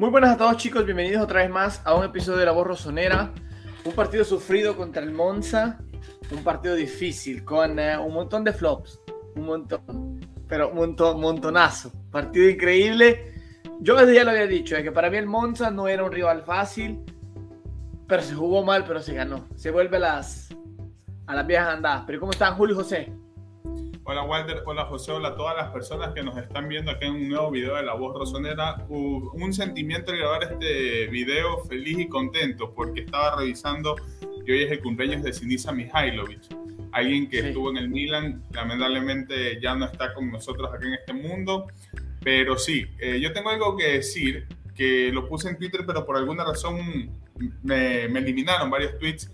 Muy buenas a todos chicos, bienvenidos otra vez más a un episodio de La Voz Rosonera. Un partido sufrido contra el Monza, un partido difícil con eh, un montón de flops, un montón, pero un montón, montonazo. Partido increíble. Yo desde ya lo había dicho, es que para mí el Monza no era un rival fácil, pero se jugó mal, pero se ganó. Se vuelve a las, a las viejas andadas. Pero ¿cómo están Julio y José? Hola Walter, hola José, hola a todas las personas que nos están viendo aquí en un nuevo video de La Voz Rosonera. Un sentimiento de grabar este video feliz y contento porque estaba revisando que hoy es el cumpleaños de Sinisa Mihailovic, alguien que estuvo en el Milan, lamentablemente ya no está con nosotros aquí en este mundo, pero sí, eh, yo tengo algo que decir, que lo puse en Twitter, pero por alguna razón me, me eliminaron varios tweets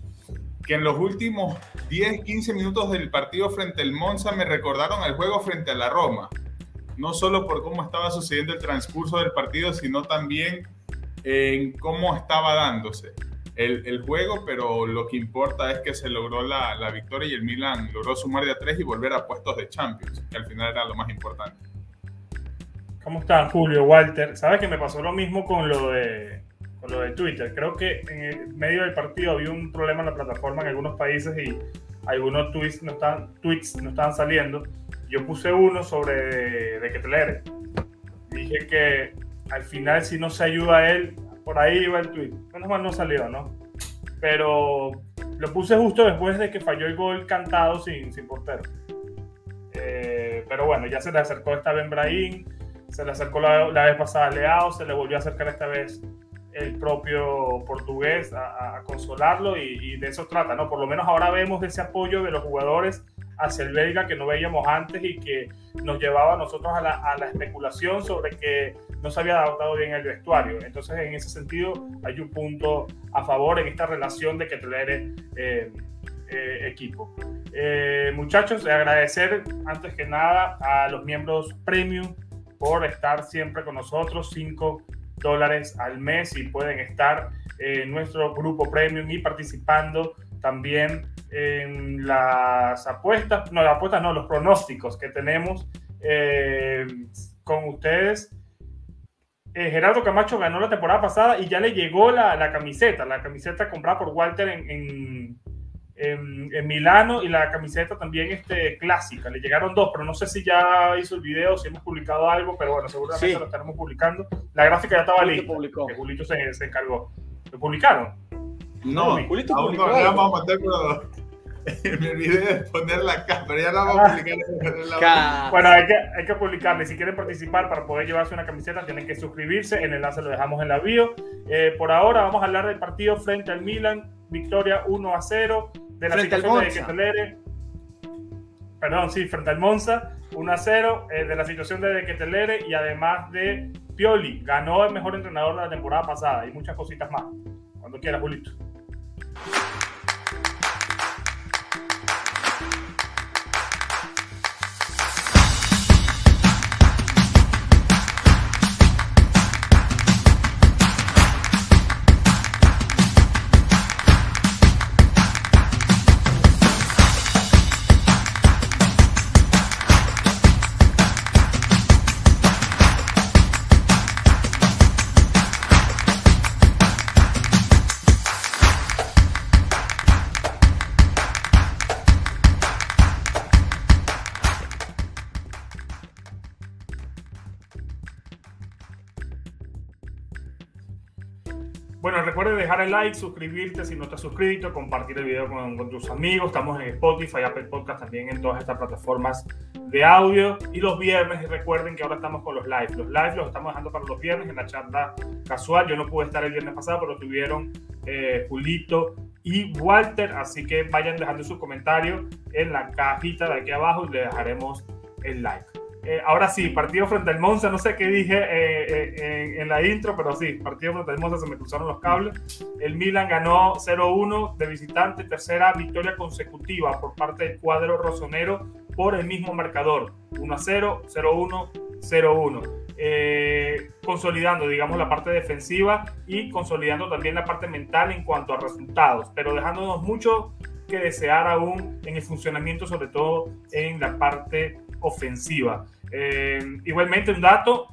que en los últimos 10, 15 minutos del partido frente al Monza me recordaron al juego frente a la Roma. No solo por cómo estaba sucediendo el transcurso del partido, sino también en cómo estaba dándose el, el juego, pero lo que importa es que se logró la, la, victoria y el Milan logró sumar de a tres y volver a puestos de Champions, que al final era lo más importante. ¿Cómo estás, Julio, Walter? ¿Sabes que me pasó lo mismo con lo de lo de Twitter. Creo que en el medio del partido había un problema en la plataforma en algunos países y algunos tweets no estaban, tweets no estaban saliendo. Yo puse uno sobre de, de Ketelere. Dije que al final si no se ayuda a él, por ahí iba el tweet. Menos mal no salió, ¿no? Pero lo puse justo después de que falló el gol cantado sin, sin portero. Eh, pero bueno, ya se le acercó esta vez Brahim, se le acercó la, la vez pasada Leao, se le volvió a acercar esta vez el propio portugués a, a consolarlo y, de eso trata, ¿no? Por lo menos ahora vemos ese apoyo de los jugadores hacia el belga que no veíamos antes y que nos llevaba a nosotros a la, a la especulación sobre que no se había adaptado bien el vestuario. Entonces, en ese sentido, hay un punto a favor en esta relación de que tener eh, eh, equipo. Eh, muchachos, agradecer antes que nada a los miembros premium por estar siempre con nosotros, cinco dólares al mes y pueden estar en nuestro grupo premium y participando también en las apuestas, no, las apuestas no, los pronósticos que tenemos eh, con ustedes. Eh, Gerardo Camacho ganó la temporada pasada y ya le llegó la, la camiseta, la camiseta comprada por Walter en, en en, en, Milano y la camiseta también este, clásica. Le llegaron dos, pero no sé si ya hizo el video, si hemos publicado algo, pero bueno, seguramente sí. lo estaremos publicando. La gráfica ya estaba lista, publicó. que Julito se, se, encargó. ¿Lo publicaron? No, Julito aún publicó. No, vamos a pero me olvidé de poner la cámara, ya la vamos a publicar. bueno, hay que, hay que publicarle. Si quieren participar para poder llevarse una camiseta, tienen que suscribirse. El enlace lo dejamos en la bio. Eh, por ahora vamos a hablar del partido frente al Milan. Victoria 1 a 0 de la frente situación de Ketelere, perdón, sí, frente al Monza, 1 a 0, eh, de la situación de Ketelere y además de Pioli, ganó el mejor entrenador de la temporada pasada y muchas cositas más. Cuando quiera, Julito. Dejar el like, suscribirte si no estás suscrito, compartir el video con, tus amigos. Estamos en Spotify, Apple Podcast, también en todas estas plataformas de audio. Y los viernes, recuerden que ahora estamos con los live. Los live los estamos dejando para los viernes en la charla casual. Yo no pude estar el viernes pasado, pero tuvieron eh, Julito y Walter. Así que vayan dejando sus comentarios en la cajita de aquí abajo y le dejaremos el like. Eh, ahora sí, partido frente al Monza, no sé qué dije eh, eh, en, en, la intro, pero sí, partido frente al Monza se me cruzaron los cables. El Milan ganó 0-1 de visitante, tercera victoria consecutiva por parte del cuadro rosonero por el mismo marcador, 1-0, 0-1, 0-1. consolidando, digamos, la parte defensiva y consolidando también la parte mental en cuanto a resultados, pero dejándonos mucho que desear aún en el funcionamiento, sobre todo en la parte ofensiva. Eh, igualmente, un dato,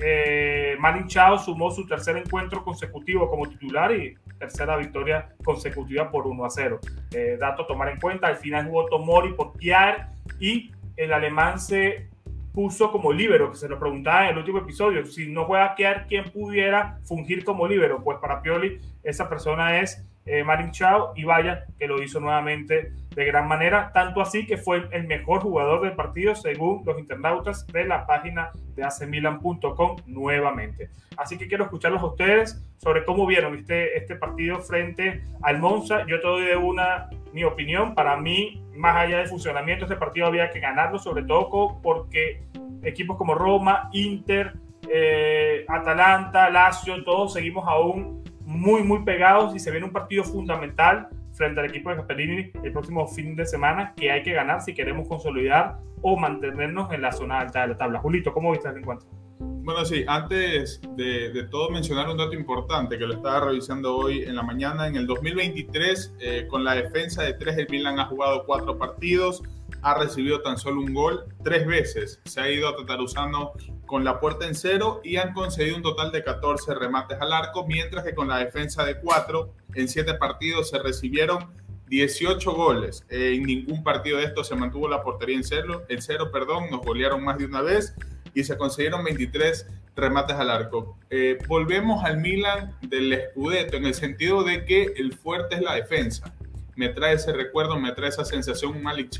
eh, Chao sumó su tercer encuentro consecutivo como titular y tercera victoria consecutiva por 1 a 0. Eh, dato a tomar en cuenta, al final jugó Tomori por Kiar y el alemán se puso como líbero, que se lo preguntaba en el último episodio, si no juega Kiar, ¿quién pudiera fungir como líbero? Pues para Pioli esa persona es eh, Marin Chao y vaya que lo hizo nuevamente de gran manera, tanto así que fue el mejor jugador del partido según los internautas de la página de acmilan.com nuevamente. Así que quiero escucharlos a ustedes sobre cómo vieron este, este partido frente al Monza. Yo te doy de una mi opinión. Para mí, más allá del funcionamiento, este partido había que ganarlo, sobre todo porque equipos como Roma, Inter, eh, Atalanta, Lazio, todos seguimos aún muy, muy pegados y se viene un partido fundamental frente al equipo de Gasperini el próximo fin de semana que hay que ganar si queremos consolidar o mantenernos en la zona alta de la tabla. Julito, ¿cómo viste el encuentro? Bueno, sí, antes de, de, todo mencionar un dato importante que lo estaba revisando hoy en la mañana. En el 2023, eh, con la defensa de tres, el Milan ha jugado cuatro partidos, ha recibido tan solo un gol tres veces. Se ha ido a Tataruzano con la puerta en cero y han concedido un total de 14 remates al arco, mientras que con la defensa de cuatro, en siete partidos se recibieron 18 goles. en ningún partido de estos se mantuvo la portería en cero, en cero perdón, nos golearon más de una vez y se consiguieron 23 remates al arco. Eh, volvemos al Milan del Scudetto en el sentido de que el fuerte es la defensa. Me trae ese recuerdo, me trae esa sensación un Malik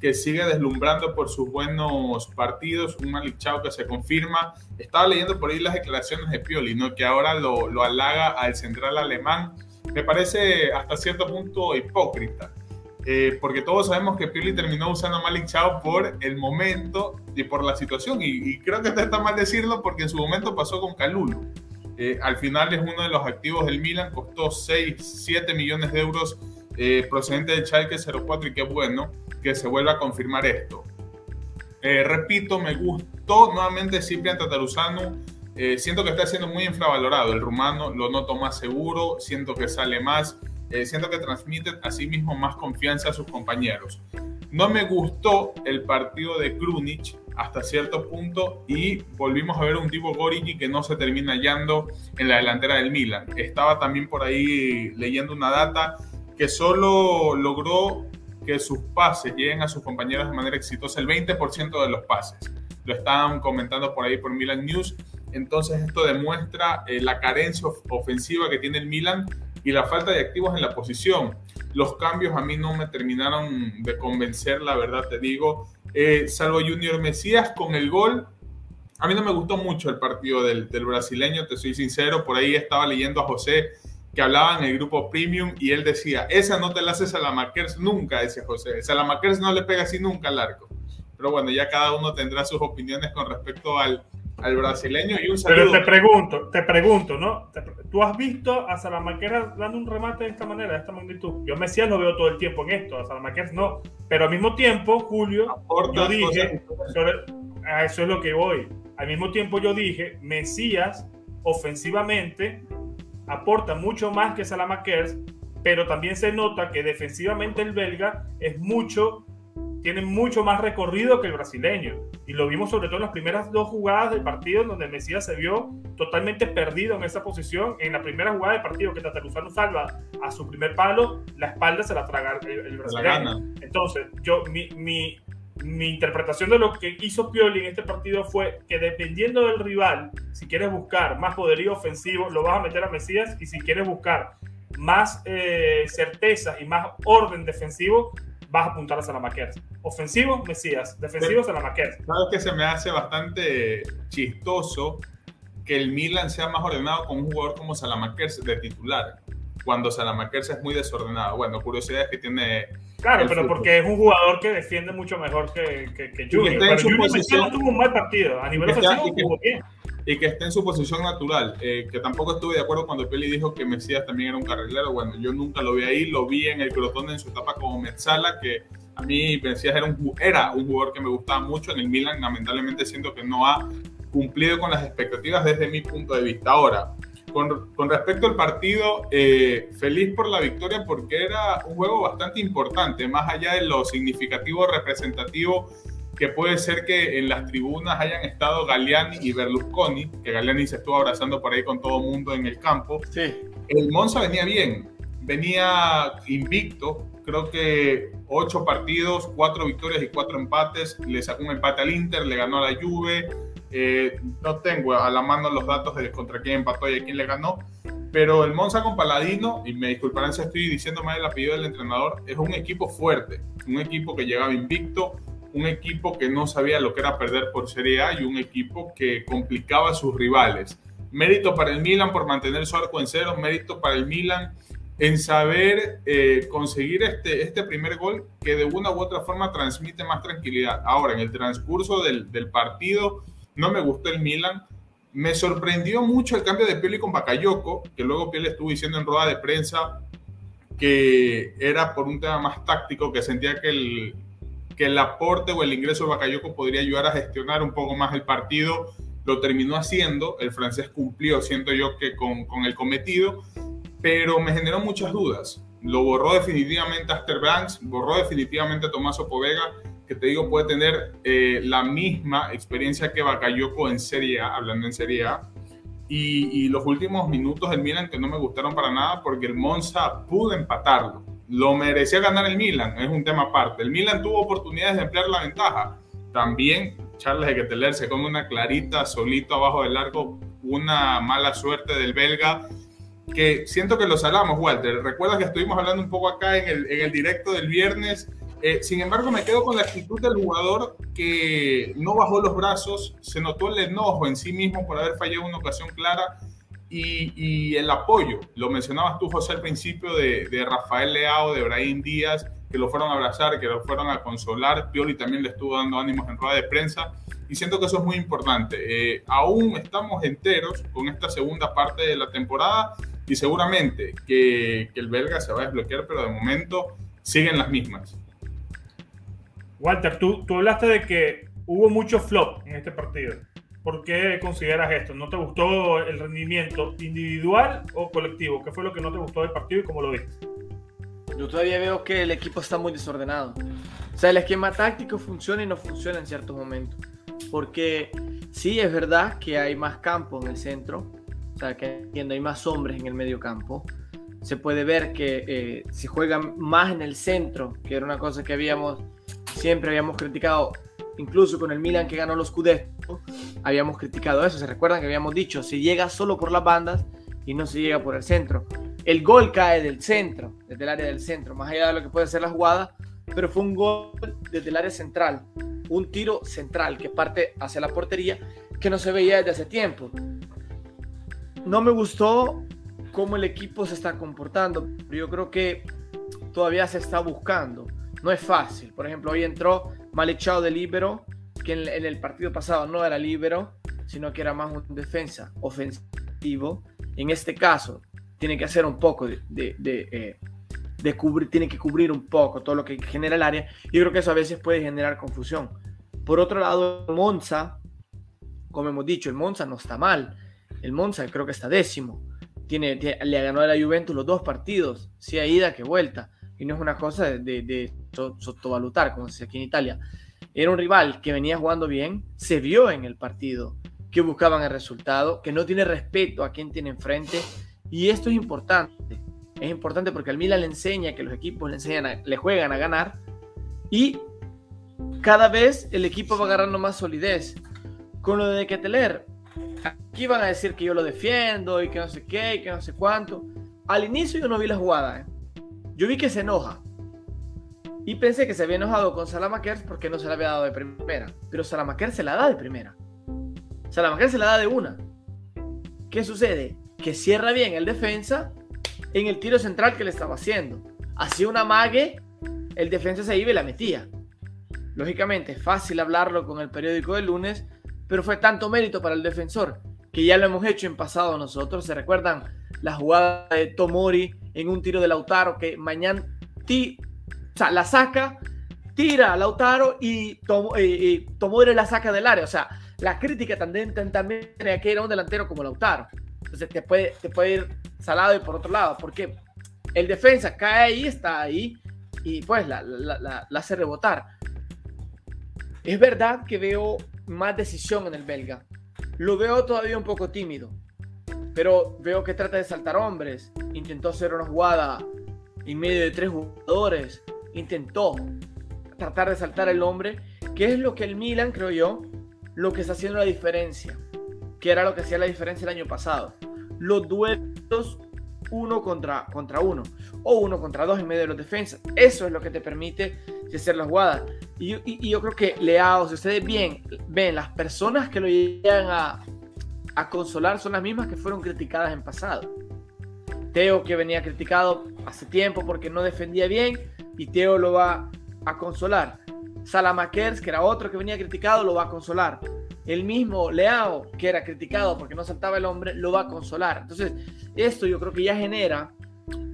que sigue deslumbrando por sus buenos partidos, un Malik Chao que se confirma. Estaba leyendo por ahí las declaraciones de Pioli, ¿no? que ahora lo, lo halaga al central alemán. Me parece hasta cierto punto hipócrita eh, porque todos sabemos que Pioli terminó usando a Malik Chao por el momento y por la situación. Y, creo que está mal decirlo porque en su momento pasó con Calulu. Eh, al final es uno de los activos del Milan, costó 6, 7 millones de euros eh, procedente del Schalke 04 y qué bueno que se vuelva a confirmar esto. repito, me gustó nuevamente Ciprian Tataruzano. siento que está siendo muy infravalorado. El rumano lo noto más seguro, siento que sale más eh, siento que transmite a sí mismo más confianza a sus compañeros. No me gustó el partido de Krunic hasta cierto punto y volvimos a ver un tipo Gorigi que no se termina hallando en la delantera del Milan. Estaba también por ahí leyendo una data que solo logró que sus pases lleguen a sus compañeros de manera exitosa el 20% de los pases. Lo estaban comentando por ahí por Milan News. Entonces esto demuestra eh, la carencia ofensiva que tiene el Milan y la falta de activos en la posición. Los cambios a mí no me terminaron de convencer, la verdad te digo. Eh, salvo Junior Mesías con el gol, a mí no me gustó mucho el partido del, del, brasileño, te soy sincero. Por ahí estaba leyendo a José que hablaba en el grupo Premium y él decía, esa no te la haces a la Makers nunca, decía José. A la Makers no le pega así nunca al arco. Pero bueno, ya cada uno tendrá sus opiniones con respecto al, al brasileño y un saludo. Pero te pregunto, te pregunto, ¿no? ¿Tú has visto a Salamaquera dando un remate de esta manera, de esta magnitud? Yo Mesías lo veo todo el tiempo en esto, a Salamaquera no. Pero al mismo tiempo, Julio, yo dije, a eso es lo que voy. Al mismo tiempo yo dije, Mesías ofensivamente aporta mucho más que Salamakers, pero también se nota que defensivamente el belga es mucho tiene mucho más recorrido que el brasileño. Y lo vimos sobre todo en las primeras dos jugadas del partido, donde Mesías se vio totalmente perdido en esa posición. En la primera jugada del partido que Tataruzano salva a su primer palo, la espalda se la traga el, brasileño. Entonces, yo, mi, mi, mi interpretación de lo que hizo Pioli en este partido fue que dependiendo del rival, si quieres buscar más poderío ofensivo, lo vas a meter a Mesías y si quieres buscar más eh, certeza y más orden defensivo, vas a apuntar a Salamaquers. Ofensivo, Mesías. Defensivo, Salamaquers. Claro que se me hace bastante chistoso que el Milan sea más ordenado con un jugador como Salamakers de titular, cuando Salamakers es muy desordenado. Bueno, curiosidad es que tiene... Claro, pero porque es un jugador que defiende mucho mejor que, que, que Junior. Pero Junior no tuvo un mal partido. A nivel ofensivo jugó bien y que esté en su posición natural, eh, que tampoco estuve de acuerdo cuando Peli dijo que Mesías también era un carrilero, bueno, yo nunca lo vi ahí, lo vi en el Crotone en su etapa como Metzala, que a mí Mesías era un, era un jugador que me gustaba mucho, en el Milan lamentablemente siento que no ha cumplido con las expectativas desde mi punto de vista. Ahora, con, con respecto al partido, eh, feliz por la victoria porque era un juego bastante importante, más allá de lo significativo, representativo que puede ser que en las tribunas hayan estado Galliani y Berlusconi, que Galliani se estuvo abrazando por ahí con todo el mundo en el campo. Sí. El Monza venía bien, venía invicto, creo que ocho partidos, cuatro victorias y cuatro empates, le sacó un empate al Inter, le ganó a la Juve, eh, no tengo a la mano los datos de contra quién empató y a quién le ganó, pero el Monza con Paladino, y me disculparán si estoy diciendo mal el apellido del entrenador, es un equipo fuerte, un equipo que llegaba invicto, un equipo que no sabía lo que era perder por Serie A y un equipo que complicaba a sus rivales. Mérito para el Milan por mantener su arco en cero, mérito para el Milan en saber eh, conseguir este, este primer gol que de una u otra forma transmite más tranquilidad. Ahora, en el transcurso del, del partido, no me gustó el Milan. Me sorprendió mucho el cambio de Pioli con Bakayoko, que luego Pioli estuvo diciendo en rueda de prensa que era por un tema más táctico, que sentía que el, que el aporte o el ingreso de Bakayoko podría ayudar a gestionar un poco más el partido. Lo terminó haciendo, el francés cumplió, siento yo que con, con el cometido, pero me generó muchas dudas. Lo borró definitivamente Aster Banks, borró definitivamente a Tomaso Povega que te digo puede tener eh, la misma experiencia que Bakayoko en Serie A, hablando en Serie A. Y, los últimos minutos del Milan que no me gustaron para nada porque el Monza pudo empatarlo. Lo merecía ganar el Milan, es un tema aparte. El Milan tuvo oportunidades de emplear la ventaja. También Charles de se come una clarita solito abajo del arco, una mala suerte del belga que siento que lo salamos, Walter. Recuerdas que estuvimos hablando un poco acá en el, en el directo del viernes eh, sin embargo, me quedo con la actitud del jugador que no bajó los brazos, se notó el enojo en sí mismo por haber fallado una ocasión clara y, y el apoyo. Lo mencionabas tú, José, al principio de, de, Rafael Leao, de Brahim Díaz, que lo fueron a abrazar, que lo fueron a consolar. Pioli también le estuvo dando ánimos en rueda de prensa y siento que eso es muy importante. Eh, aún estamos enteros con esta segunda parte de la temporada y seguramente que, que el belga se va a desbloquear, pero de momento siguen las mismas. Walter, tú, tú hablaste de que hubo mucho flop en este partido. ¿Por qué consideras esto? ¿No te gustó el rendimiento individual o colectivo? ¿Qué fue lo que no te gustó del partido y cómo lo viste? Yo todavía veo que el equipo está muy desordenado. O sea, el esquema táctico funciona y no funciona en ciertos momentos. Porque sí es verdad que hay más campo en el centro. O sea, que hay más hombres en el medio campo. Se puede ver que eh, se juega más en el centro, que era una cosa que habíamos siempre habíamos criticado, incluso con el Milan que ganó los Scudetto, habíamos criticado eso. ¿Se recuerdan que habíamos dicho, se llega solo por las bandas y no se llega por el centro? El gol cae del centro, desde el área del centro, más allá de lo que puede ser la jugada, pero fue un gol desde el área central, un tiro central que parte hacia la portería que no se veía desde hace tiempo. No me gustó cómo el equipo se está comportando, yo creo que todavía se está buscando no es fácil. Por ejemplo, hoy entró Malik Chao de libero, que en, el partido pasado no era libero, sino que era más un defensa ofensivo. En este caso, tiene que hacer un poco de, de, eh, cubrir, tiene que cubrir un poco todo lo que genera el área. Y creo que eso a veces puede generar confusión. Por otro lado, Monza, como hemos dicho, el Monza no está mal. El Monza creo que está décimo. Tiene, le ganó a la Juventus los dos partidos, sea ida que vuelta. Y no es una cosa de, de sottovalutar, como se dice aquí en Italia. Era un rival que venía jugando bien, se vio en el partido que buscaban el resultado, que no tiene respeto a quien tiene enfrente. Y esto es importante. Es importante porque al Milan le enseña que los equipos le, enseñan le juegan a ganar. Y cada vez el equipo va agarrando más solidez. Con lo de Keteler, aquí van a decir que yo lo defiendo y que no sé qué y que no sé cuánto. Al inicio yo no vi la jugada. ¿eh? Yo vi que se enoja. Y pensé que se había enojado con Salamakers porque no se la había dado de primera. Pero Salamakers se la da de primera. Salamakers se la da de una. ¿Qué sucede? Que cierra bien el defensa en el tiro central que le estaba haciendo. Hacía una mague, el defensa se iba y la metía. Lógicamente, fácil hablarlo con el periódico del lunes, pero fue tanto mérito para el defensor que ya lo hemos hecho en pasado nosotros. ¿Se recuerdan la jugada de Tomori en un tiro de Lautaro que mañana o sea, la saca, tira a Lautaro y, tomó, y, la saca del área. O sea, la crítica también, también tenía que era un delantero como Lautaro. Entonces te puede, te puede ir salado y por otro lado, porque el defensa cae ahí, está ahí y pues la, la, hace rebotar. Es verdad que veo más decisión en el belga. Lo veo todavía un poco tímido. Pero veo que trata de saltar hombres. Intentó hacer una jugada en medio de tres jugadores. Intentó tratar de saltar el hombre. Que es lo que el Milan, creo yo, lo que está haciendo la diferencia. Que era lo que hacía la diferencia el año pasado. Los duelos uno contra, contra uno. O uno contra dos en medio de los defensas. Eso es lo que te permite hacer las jugadas. Y, yo creo que Leao, si ustedes bien ven, las personas que lo llegan a, a consolar son las mismas que fueron criticadas en pasado. Teo que venía criticado hace tiempo porque no defendía bien y Teo lo va a consolar. Salamakers, que era otro que venía criticado, lo va a consolar. El mismo Leao, que era criticado porque no saltaba el hombre, lo va a consolar. Entonces, esto yo creo que ya genera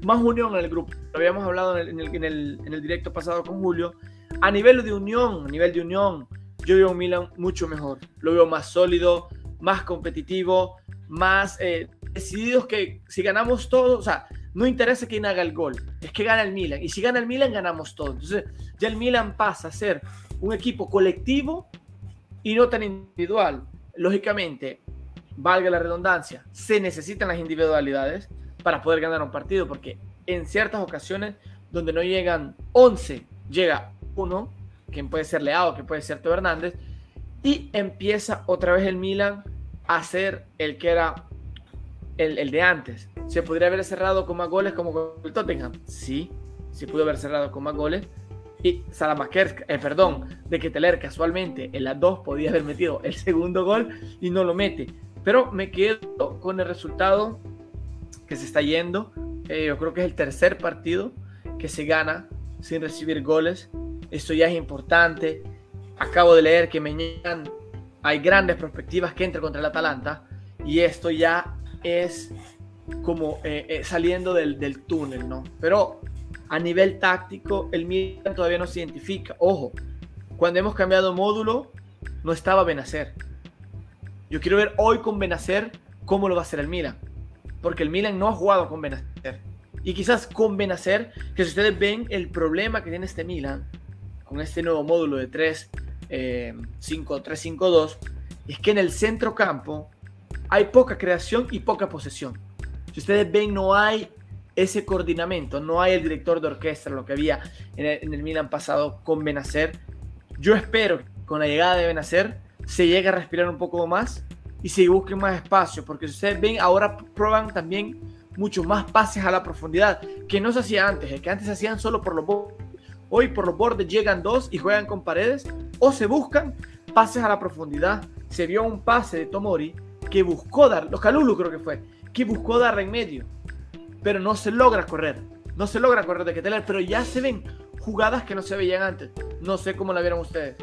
más unión en el grupo. Lo habíamos hablado en el, directo pasado con Julio a nivel de unión, a nivel de unión, yo veo un Milan mucho mejor. Lo veo más sólido, más competitivo, más eh, decididos que si ganamos todo, o sea, no interesa quién haga el gol, es que gana el Milan. Y si gana el Milan, ganamos todo. Entonces, ya el Milan pasa a ser un equipo colectivo y no tan individual. Lógicamente, valga la redundancia, se necesitan las individualidades para poder ganar un partido, porque en ciertas ocasiones donde no llegan 11, llega uno, quien puede ser Leao, que puede ser Teo Hernández, y empieza otra vez el Milan a ser el que era el, de antes. ¿Se podría haber cerrado con más goles como con el Tottenham? Sí, se pudo haber cerrado con más goles. Y Salamaker, eh, perdón, de que Teler casualmente en las dos podía haber metido el segundo gol y no lo mete. Pero me quedo con el resultado que se está yendo. Eh, yo creo que es el tercer partido que se gana sin recibir goles esto ya es importante. Acabo de leer que mañana hay grandes perspectivas que entre contra el Atalanta y esto ya es como eh, eh, saliendo del, del, túnel, ¿no? Pero a nivel táctico, el Milan todavía no se identifica. Ojo, cuando hemos cambiado módulo, no estaba Benacer. Yo quiero ver hoy con Benacer cómo lo va a hacer el Milan. Porque el Milan no ha jugado con Benacer. Y quizás con Benacer, que si ustedes ven el problema que tiene este Milan, con este nuevo módulo de 3, 5, 3, 5, 2, es que en el centro campo hay poca creación y poca posesión. Si ustedes ven, no hay ese coordinamiento, no hay el director de orquesta, lo que había en el, Milan pasado con Benacer. Yo espero que con la llegada de Benacer se llegue a respirar un poco más y se busque más espacio, porque si ustedes ven, ahora prueban también mucho más pases a la profundidad, que no se hacía antes, es que antes se hacían solo por los Hoy por los bordes llegan dos y juegan con paredes o se buscan pases a la profundidad. Se vio un pase de Tomori que buscó dar, los Calulu creo que fue, que buscó dar en medio, pero no se logra correr. No se logra correr de Keteler, pero ya se ven jugadas que no se veían antes. No sé cómo la vieron ustedes.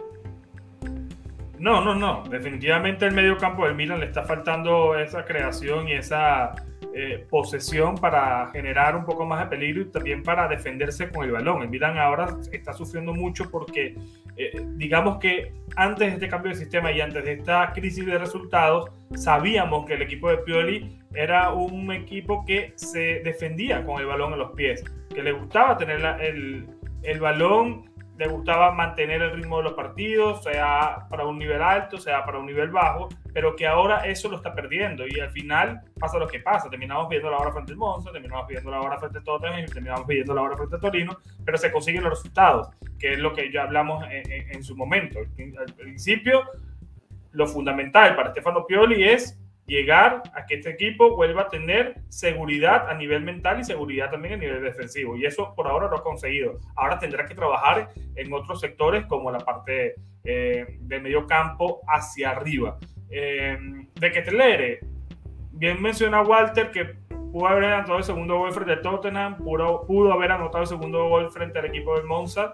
No, no, no. Definitivamente el medio campo del Milan le está faltando esa creación y esa eh, posesión para generar un poco más de peligro y también para defenderse con el balón. El Milan ahora está sufriendo mucho porque, eh, digamos que antes de este cambio de sistema y antes de esta crisis de resultados, sabíamos que el equipo de Pioli era un equipo que se defendía con el balón en los pies, que le gustaba tener el, el balón le gustaba mantener el ritmo de los partidos, sea para un nivel alto, sea para un nivel bajo, pero que ahora eso lo está perdiendo y al final pasa lo que pasa. Terminamos viendo la hora frente al Monza, terminamos viendo la hora frente al Tottenham terminamos viendo la hora frente al Torino, pero se consiguen los resultados, que es lo que ya hablamos en, en su momento. Al principio, lo fundamental para Stefano Pioli es llegar a que este equipo vuelva a tener seguridad a nivel mental y seguridad también a nivel defensivo. Y eso por ahora lo ha conseguido. Ahora tendrá que trabajar en otros sectores como la parte eh, del medio campo hacia arriba. Eh, de que te leere, bien menciona Walter que pudo haber anotado el segundo gol frente al Tottenham, pudo, pudo haber anotado el segundo gol frente al equipo del Monza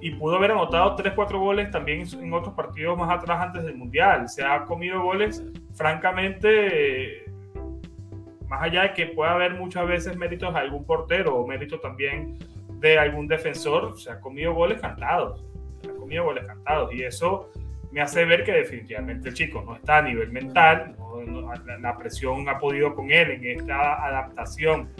y pudo haber anotado 3-4 goles también en otros partidos más atrás antes del Mundial. Se ha comido goles, francamente, más allá de que pueda haber muchas veces méritos de algún portero o méritos también de algún defensor, se ha comido goles cantados. Se ha comido goles cantados. Y eso me hace ver que definitivamente el chico no está a nivel mental, la presión ha podido con él en esta adaptación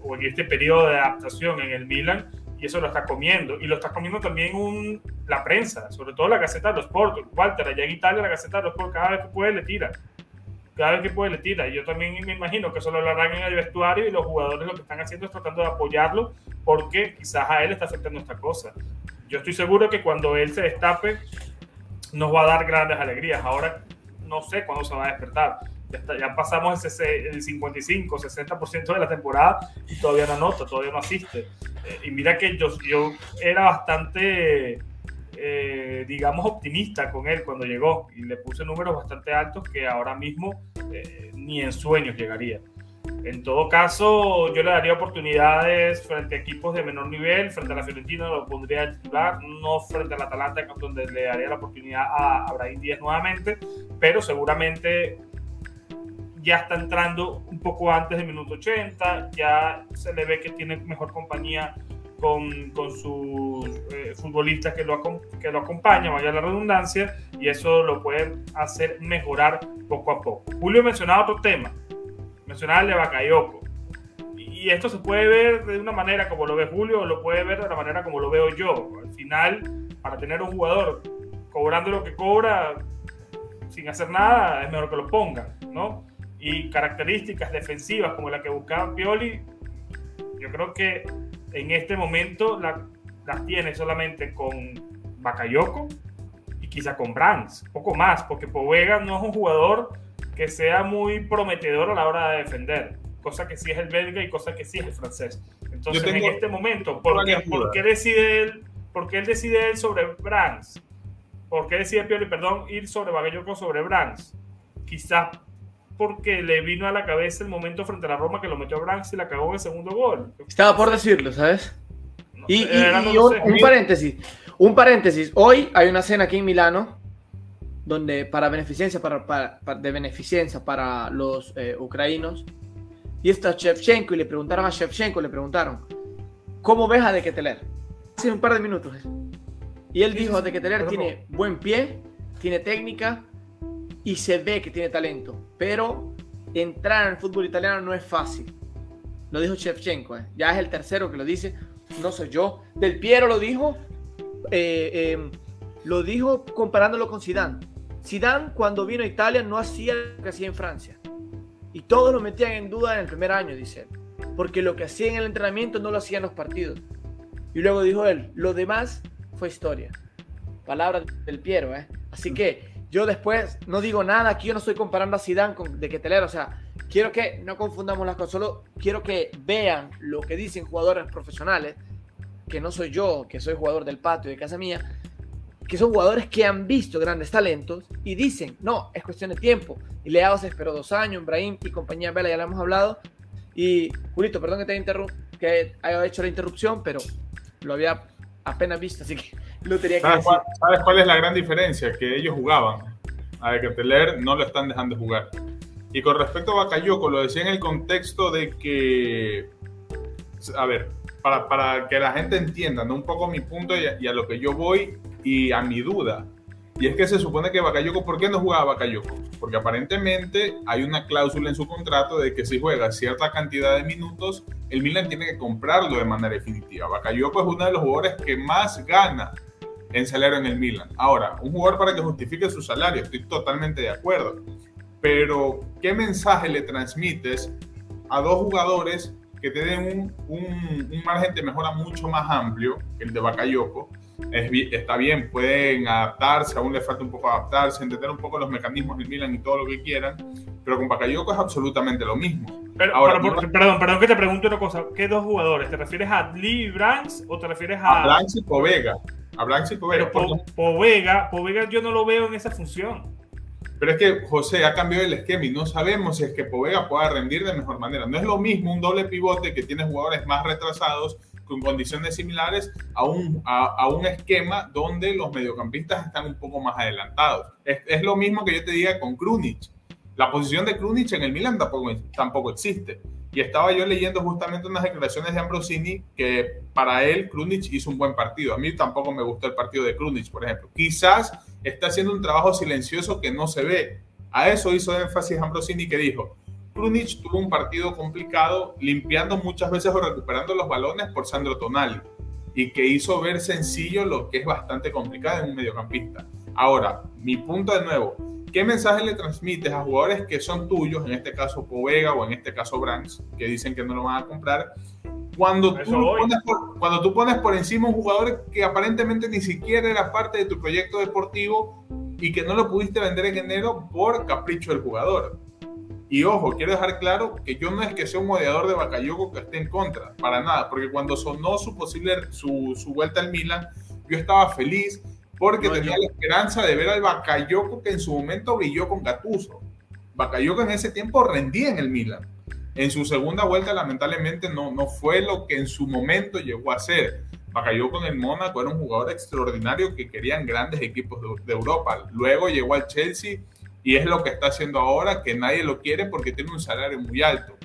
o en este periodo de adaptación en el Milan y eso lo está comiendo. Y lo está comiendo también un, la prensa, sobre todo la Gaceta de los Sport. Walter, allá en Italia la Gaceta de los Sport cada vez que puede le tira. Cada vez que puede le tira. Y yo también me imagino que eso lo hablarán en el vestuario y los jugadores lo que están haciendo es tratando de apoyarlo porque quizás a él está afectando esta cosa. Yo estoy seguro que cuando él se destape nos va a dar grandes alegrías. Ahora no sé cuándo se va a despertar ya, pasamos ese, el 55, 60% de la temporada y todavía no anota, todavía no asiste. Eh, y mira que yo, yo era bastante, eh, digamos, optimista con él cuando llegó y le puse números bastante altos que ahora mismo eh, ni en sueños llegaría. En todo caso, yo le daría oportunidades frente a equipos de menor nivel, frente a la Fiorentina lo pondría a titular, no frente al Atalanta, donde le daría la oportunidad a Abraham Díaz nuevamente, pero seguramente ya está entrando un poco antes del minuto 80, ya se le ve que tiene mejor compañía con, con sus eh, futbolistas que lo, que lo acompañan, vaya la redundancia, y eso lo puede hacer mejorar poco a poco. Julio mencionaba otro tema, de Bakayoko. Y esto se puede ver de una manera como lo ve Julio o lo puede ver de la manera como lo veo yo. Al final, para tener un jugador cobrando lo que cobra sin hacer nada, es mejor que lo ponga, ¿no? y características defensivas como la que buscaba Pioli, yo creo que en este momento las tiene solamente con Bakayoko y quizá con Brands, poco más, porque Povega no es un jugador que sea muy prometedor a la hora de defender, cosa que sí es el belga y cosa que sí es el francés. Entonces, en este momento, ¿por qué, ¿por qué, decide él, por qué él decide él sobre Brands? ¿Por qué decide Pioli, perdón, ir sobre Bakayoko sobre Brands? Quizás porque le vino a la cabeza el momento frente a la Roma que lo metió a Branks y la cagó en el segundo gol. Estaba por decirlo, ¿sabes? y, un, paréntesis, un paréntesis. Hoy hay una cena aquí en Milano donde para beneficencia, para, de beneficencia para los eh, ucranianos y está Shevchenko y le preguntaron a Shevchenko, le preguntaron, ¿cómo ves a De Keteler? Hace un par de minutos. Y él dijo, De Keteler tiene buen pie, tiene técnica, y se ve que tiene talento, pero entrar en el fútbol italiano no es fácil. Lo dijo Shevchenko, ¿eh? ya es el tercero que lo dice, no soy yo. Del Piero lo dijo, eh, em, lo dijo comparándolo con Zidane. Zidane cuando vino a Italia no hacía lo que hacía en Francia. Y todos lo metían en duda en el primer año, dice él. Porque lo que hacía en el entrenamiento no lo hacía en los partidos. Y luego dijo él, lo demás fue historia. Palabra del Piero, ¿eh? Así que yo después no digo nada, aquí yo no estoy comparando a Zidane con de Ketelero, o sea, quiero que no confundamos las cosas, solo quiero que vean lo que dicen jugadores profesionales, que no soy yo, que soy jugador del patio de casa mía, que son jugadores que han visto grandes talentos y dicen, no, es cuestión de tiempo. Y Leao se esperó dos años, Brahim y compañía Vela, ya lo hemos hablado. Y Julito, perdón que te que haya hecho la interrupción, pero lo había apenas visto, así que lo tenía que ¿Sabes Cuál, ¿Sabes cuál es la gran diferencia? Que ellos jugaban. A Keteler no lo están dejando jugar. Y con respecto a Bakayoko, lo decía en el contexto de que, a ver, para, para que la gente entienda ¿no? un poco mi punto y a, y a, lo que yo voy y a mi duda. Y es que se supone que Bakayoko, ¿por qué no jugaba Bakayoko? Porque aparentemente hay una cláusula en su contrato de que si juega cierta cantidad de minutos, el Milan tiene que comprarlo de manera definitiva. Bakayoko es uno de los jugadores que más gana en salario en el Milan. Ahora, un jugador para que justifique su salario, estoy totalmente de acuerdo. Pero, ¿qué mensaje le transmites a dos jugadores que tienen un, un, un margen de mejora mucho más amplio que el de Bakayoko? Es, está bien, pueden adaptarse, aún le falta un poco adaptarse, entender un poco los mecanismos del Milan y todo lo que quieran, pero con Bakayoko es absolutamente lo mismo. Pero, Ahora, perdón, perdón que te pregunte una cosa, ¿qué dos jugadores? ¿Te refieres a Lee Branks o te refieres a... A Branks y Povega. A Branks y Povega. Pero Povega, Povega yo no lo veo en esa función. Pero es que José ha cambiado el esquema y no sabemos si es que Povega pueda rendir de mejor manera. No es lo mismo un doble pivote que tiene jugadores más retrasados con condiciones similares a un, a, un esquema donde los mediocampistas están un poco más adelantados. Es, es, lo mismo que yo te diga con Krunic. La posición de Krunic en el Milan tampoco, tampoco existe. Y estaba yo leyendo justamente unas declaraciones de Ambrosini que para él Krunic hizo un buen partido. A mí tampoco me gustó el partido de Krunic, por ejemplo. Quizás está haciendo un trabajo silencioso que no se ve. A eso hizo énfasis Ambrosini que dijo, Krunic tuvo un partido complicado limpiando muchas veces o recuperando los balones por Sandro Tonali. y que hizo ver sencillo lo que es bastante complicado en un mediocampista. Ahora, mi punto de nuevo, ¿qué mensaje le transmites a jugadores que son tuyos, en este caso Povega o en este caso Brands, que dicen que no lo van a comprar? Cuando tú, pones por, cuando tú pones por encima un jugador que aparentemente ni siquiera era parte de tu proyecto deportivo y que no lo pudiste vender en enero por capricho del jugador. Y ojo, quiero dejar claro que yo no es que sea un odiador de Bakayoko que esté en contra, para nada, porque cuando sonó su posible su, su vuelta al Milan, yo estaba feliz porque tenía la esperanza de ver al Bakayoko que en su momento brilló con Gattuso. Bakayoko en ese tiempo rendía en el Milan. En su segunda vuelta, lamentablemente, no, no fue lo que en su momento llegó a ser. Bakayoko en el Mónaco era un jugador extraordinario que querían grandes equipos de, de Europa. Luego llegó al Chelsea y es lo que está haciendo ahora, que nadie lo quiere porque tiene un salario muy alto.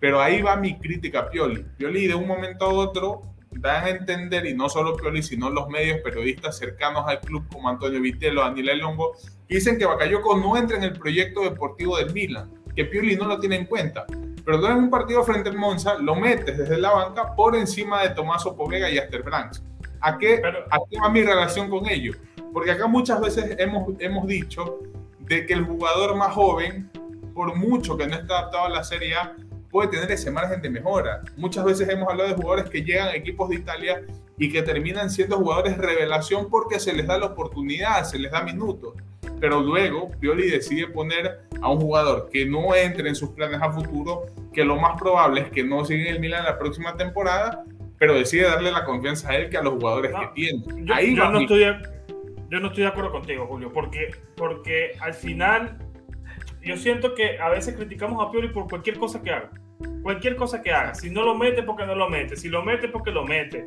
Pero ahí va mi crítica a Pioli. Pioli de un momento a otro dan a entender, y no solo Pioli, sino los medios periodistas cercanos al club como Antonio Vitello, Daniel Longo, dicen que Bakayoko no entra en el proyecto deportivo del Milan, que Pioli no lo tiene en cuenta. Pero tú en un partido frente al Monza lo metes desde la banca por encima de Tomaso Povega y Aster Branch. ¿A qué, ¿A qué va mi relación con ello? Porque acá muchas veces hemos, hemos dicho de que el jugador más joven, por mucho que no esté adaptado a la Serie A, puede tener ese margen de mejora. Muchas veces hemos hablado de jugadores que llegan a equipos de Italia y que terminan siendo jugadores revelación porque se les da la oportunidad, se les da minutos. Pero luego Pioli decide poner a un jugador que no entre en sus planes a futuro, que lo más probable es que no siga en el Milan la próxima temporada, pero decide darle la confianza a él que a los jugadores que tiene. Ahí yo no estoy yo no estoy de acuerdo contigo, Julio, porque, porque al final yo siento que a veces criticamos a Pioli por cualquier cosa que haga. Cualquier cosa que haga. Si no lo mete, porque no lo mete. Si lo mete, porque lo mete.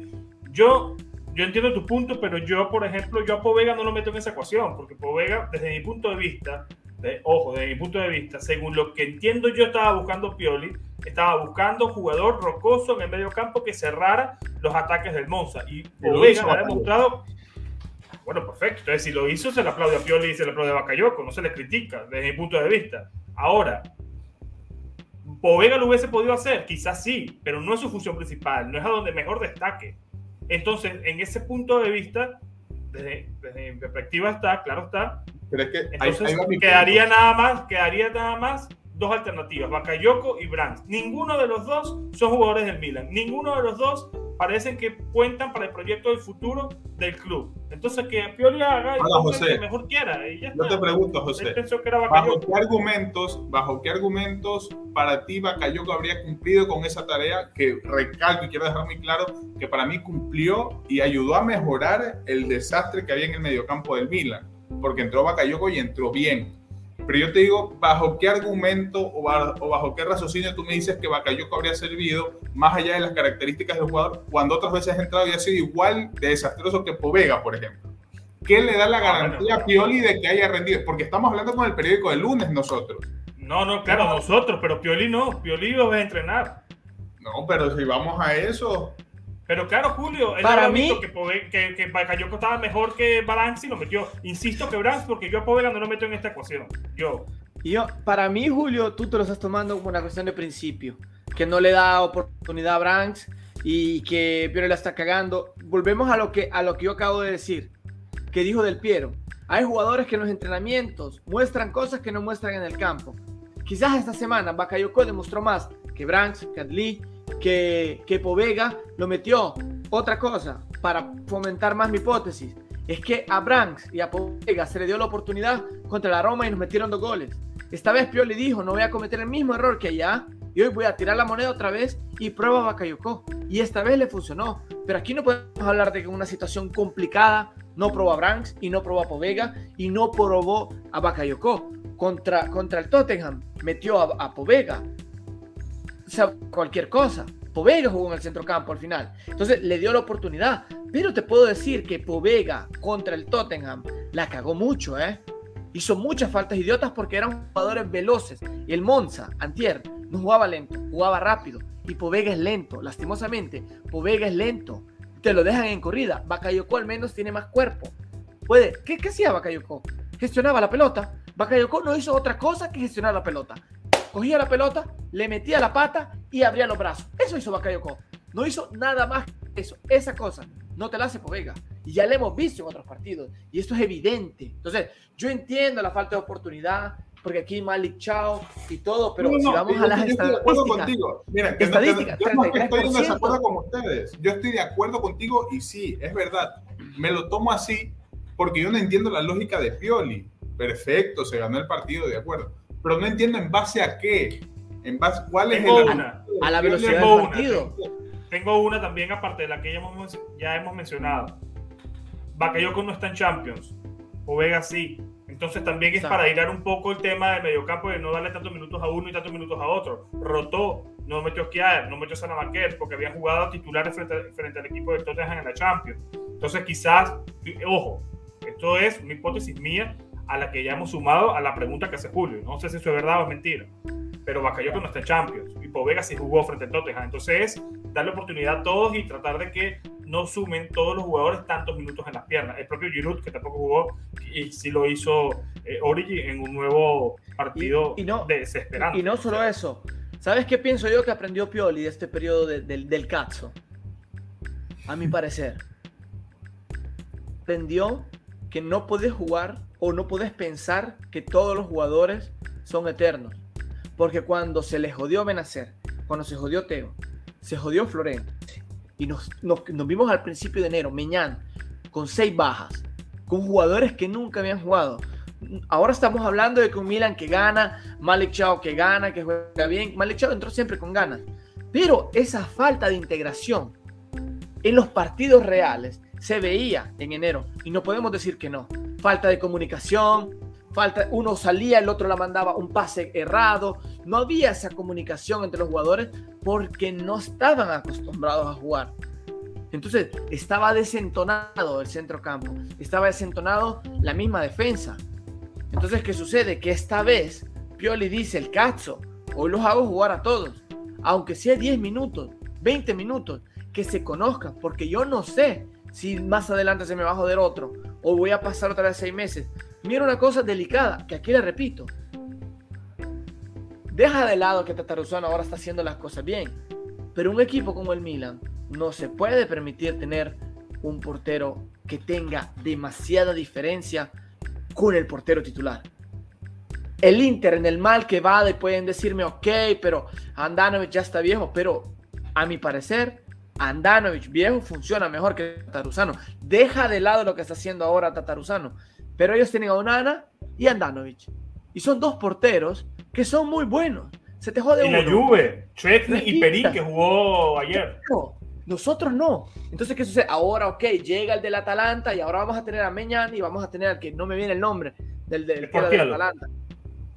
Yo, yo entiendo tu punto, pero yo, por ejemplo, yo a Povega no lo meto en esa ecuación, porque Povega, desde mi punto de vista, de, ojo, desde mi punto de vista, según lo que entiendo yo estaba buscando Pioli, estaba buscando jugador rocoso en el medio campo que cerrara los ataques del Monza. Y Povega ha demostrado bueno, perfecto. Entonces, si lo hizo, se le aplaude a Pioli y se le aplaude a Bacayoco, no se le critica, desde mi punto de vista. Ahora, Povega lo hubiese podido hacer, quizás sí, pero no es su función principal, no es a donde mejor destaque. Entonces, en ese punto de vista, desde, mi perspectiva está, claro está. Pero es que entonces quedaría nada más, quedaría nada más dos alternativas, Bakayoko y Brands. Ninguno de los dos son jugadores del Milan. Ninguno de los dos parecen que cuentan para el proyecto del futuro del club. Entonces, que Pioli haga y que mejor quiera. Y ya Yo te pregunto, José, ¿bajo qué, argumentos, ¿bajo qué argumentos para ti Bakayoko habría cumplido con esa tarea? Que recalco y quiero dejar muy claro que para mí cumplió y ayudó a mejorar el desastre que había en el mediocampo del Milan. Porque entró Bakayoko y entró bien pero yo te digo, ¿bajo qué argumento o bajo, qué raciocinio tú me dices que Bakayoko habría servido, más allá de las características del jugador, cuando otras veces ha entrado y ha sido igual de desastroso que Povega, por ejemplo? ¿Qué le da la ah, garantía a Pioli de que haya rendido? Porque estamos hablando con el periódico del lunes nosotros. No, no, claro, nosotros, pero Pioli no. Pioli va a entrenar. No, pero si vamos a eso, pero claro, Julio, para mí que, que, que Bakayoko estaba mejor que Branks y lo metió. Insisto que Branks, porque yo a Povega no lo meto en esta ecuación. Yo. yo. Para mí, Julio, tú te lo estás tomando como una cuestión de principio. Que no le da oportunidad a Branks y que Piero la está cagando. Volvemos a lo, que, a lo que yo acabo de decir. Que dijo del Piero. Hay jugadores que en los entrenamientos muestran cosas que no muestran en el campo. Quizás esta semana Bakayoko demostró más que Branks, que Adli, que, que Povega lo metió. Otra cosa, para fomentar más mi hipótesis, es que a Branks y a Povega se le dio la oportunidad contra la Roma y nos metieron dos goles. Esta vez Pioli dijo, no voy a cometer el mismo error que allá, y hoy voy a tirar la moneda otra vez y prueba Bakayoko. Y esta vez le funcionó. Pero aquí no podemos hablar de que una situación complicada no probó a Branks y no probó a Povega y no probó a Bakayoko. Contra, contra el Tottenham metió a, a Povega, cualquier cosa. Povega jugó en el centrocampo al final. Entonces le dio la oportunidad. Pero te puedo decir que Povega contra el Tottenham la cagó mucho, ¿eh? Hizo muchas faltas idiotas porque eran jugadores veloces. Y el Monza, Antier, no jugaba lento, jugaba rápido. Y Povega es lento, lastimosamente. Povega es lento. Te lo dejan en corrida. Bakayoko al menos tiene más cuerpo. Puede. ¿Qué, qué hacía Bakayoko? Gestionaba la pelota. Bakayoko no hizo otra cosa que gestionar la pelota cogía la pelota, le metía la pata y abría los brazos. Eso hizo Bakayoko. No hizo nada más que eso, esa cosa. no te la hace Povega. Y ya lo hemos visto en otros partidos. Y esto es evidente. Entonces, yo entiendo la falta de oportunidad, porque aquí Malik Chao y todo, pero si vamos a las estadísticas. Mira, estadísticas, yo no estoy en desacuerdo con ustedes. Yo estoy de acuerdo contigo y sí, es verdad. Me lo tomo así porque yo no entiendo la lógica de Pioli. Perfecto, se ganó el partido, de acuerdo. Pero no entiendo en base a qué. En base, ¿Cuál es el a la velocidad del partido? Tengo una también, aparte de la que ya hemos, ya hemos mencionado. Bakayoko no está en Champions. O Vega sí. Entonces también es para airar un poco el tema del mediocampo de no darle tantos minutos a uno y tantos minutos a otro. Rotó, no metió Kiaer, no metió Sanamaquer porque había jugado titulares frente, frente al equipo de Tottenham en la Champions. Entonces quizás, ojo, esto es una hipótesis mía a la que ya hemos sumado a la pregunta que hace Julio. No sé si eso es verdad o es mentira pero Bakayoko no está en Champions y Povega sí jugó frente a Tottenham. Entonces es darle oportunidad a todos y tratar de que no sumen todos los jugadores tantos minutos en las piernas. El propio Giroud, que tampoco jugó, y sí lo hizo eh, Origi en un nuevo partido y, no, desesperante. Y no solo eso. ¿Sabes qué pienso yo que aprendió Pioli de este periodo del, del Cazzo? A mi parecer. Aprendió que no puedes jugar o no puedes pensar que todos los jugadores son eternos porque cuando se le jodió Benacer, cuando se jodió Teo, se jodió Florencio, y nos, vimos al principio de enero, Meñán, con seis bajas, con jugadores que nunca habían jugado. Ahora estamos hablando de que un Milan que gana, Malik Chao que gana, que juega bien. Malik Chao entró siempre con ganas. Pero esa falta de integración en los partidos reales se veía en enero y no podemos decir que no. Falta de comunicación, falta, uno salía, el otro la mandaba un pase errado. No había esa comunicación entre los jugadores porque no estaban acostumbrados a jugar. Entonces estaba desentonado el centro campo, estaba desentonado la misma defensa. Entonces, ¿qué sucede? Que esta vez Pioli dice el cacho, hoy los hago jugar a todos, aunque sea 10 minutos, 20 minutos, que se conozcan, porque yo no sé si más adelante se me va a joder otro o voy a pasar otra vez seis meses. Mira una cosa delicada, que aquí le repito. Deja de lado que Tataruzano ahora está haciendo las cosas bien, pero un equipo como el Milan no se puede permitir tener un portero que tenga demasiada diferencia con el portero titular. El Inter en el mal que va, pueden decirme, ok, pero Andanovic ya está viejo, pero a mi parecer, Andanovic viejo funciona mejor que Tataruzano. Deja de lado lo que está haciendo ahora Tataruzano. Pero ellos tienen a Onana y a Andanovic. Y son dos porteros que son muy buenos. Se te jode y la Juve, Chesney y Perín que jugó ayer. nosotros no. Entonces, ¿qué sucede? Ahora, ok, llega el del Atalanta y ahora vamos a tener a Meñán y vamos a tener al que no me viene el nombre del, del, del Atalanta.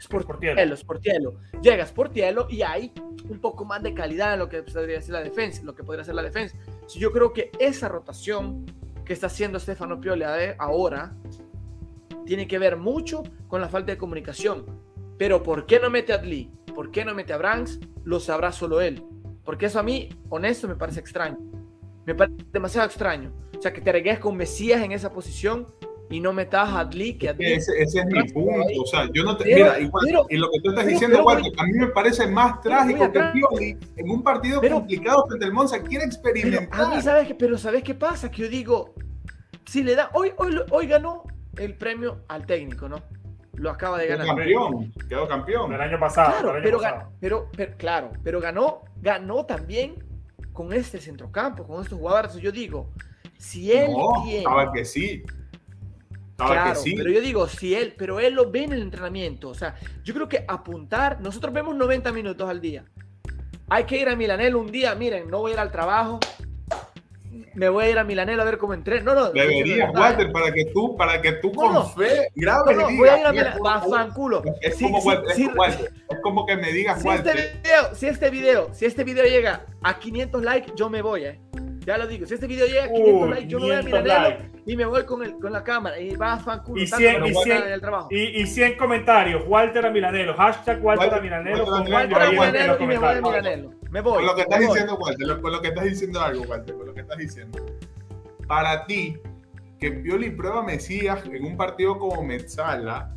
Sportielo, Sportielo. Llega Sportielo y hay un poco más de calidad en lo que podría ser la defensa, lo que podría ser la defensa. yo creo que esa rotación que está haciendo Stefano Pioli ahora tiene que ver mucho con la falta de comunicación. Pero ¿por qué no mete a Adli? ¿Por qué no mete a Branks? Lo sabrá solo él. Porque eso a mí, honesto, me parece extraño. Me parece demasiado extraño. O sea, que te regues con Mesías en esa posición y no metas a Adli. Que ese, es mi punto. O sea, yo no te. mira, igual, y lo que tú estás diciendo, igual, a mí me parece más trágico que Pioli en un partido complicado frente al Monza quiere experimentar. a mí, ¿sabes qué? Pero ¿sabes qué pasa? Que yo digo, si le da. Hoy, hoy, hoy ganó el premio al técnico, ¿no? Lo acaba de ganar. Quedó campeón, quedó campeón. El año pasado. Claro, pero, Pero, claro, pero ganó, ganó también con este centrocampo, con estos jugadores. Yo digo, si él no, Estaba que sí. Claro, que sí. pero yo digo, si él, pero él lo ve en el entrenamiento. O sea, yo creo que apuntar, nosotros vemos 90 minutos al día. Hay que ir a Milanel un día, miren, no voy a ir al trabajo, me voy a ir a Milanelo a ver cómo entré. No, no. Deberías, Walter, para que tú, para que tú con fe grabes no, no, voy a ir a Milanelo. Va, culo. Es, como, es, como que me digas, si Walter. Este video, si este video, si este video llega a 500 likes, yo me voy, eh. Ya lo digo, si este video llega a 500 likes, yo me voy a Milanelo y me voy con, el, con la cámara y va a fan. Y 100, y, 100, el trabajo. Y, y 100 comentarios, Walter a Milanelo, hashtag Walter, a Milanelo. Walter, a Milanelo y me voy a Milanelo. Me voy. Con lo que estás diciendo, Walter, con lo que estás diciendo algo, Walter, con lo que estás diciendo para ti que Pioli prueba Mesías en un partido como Metzala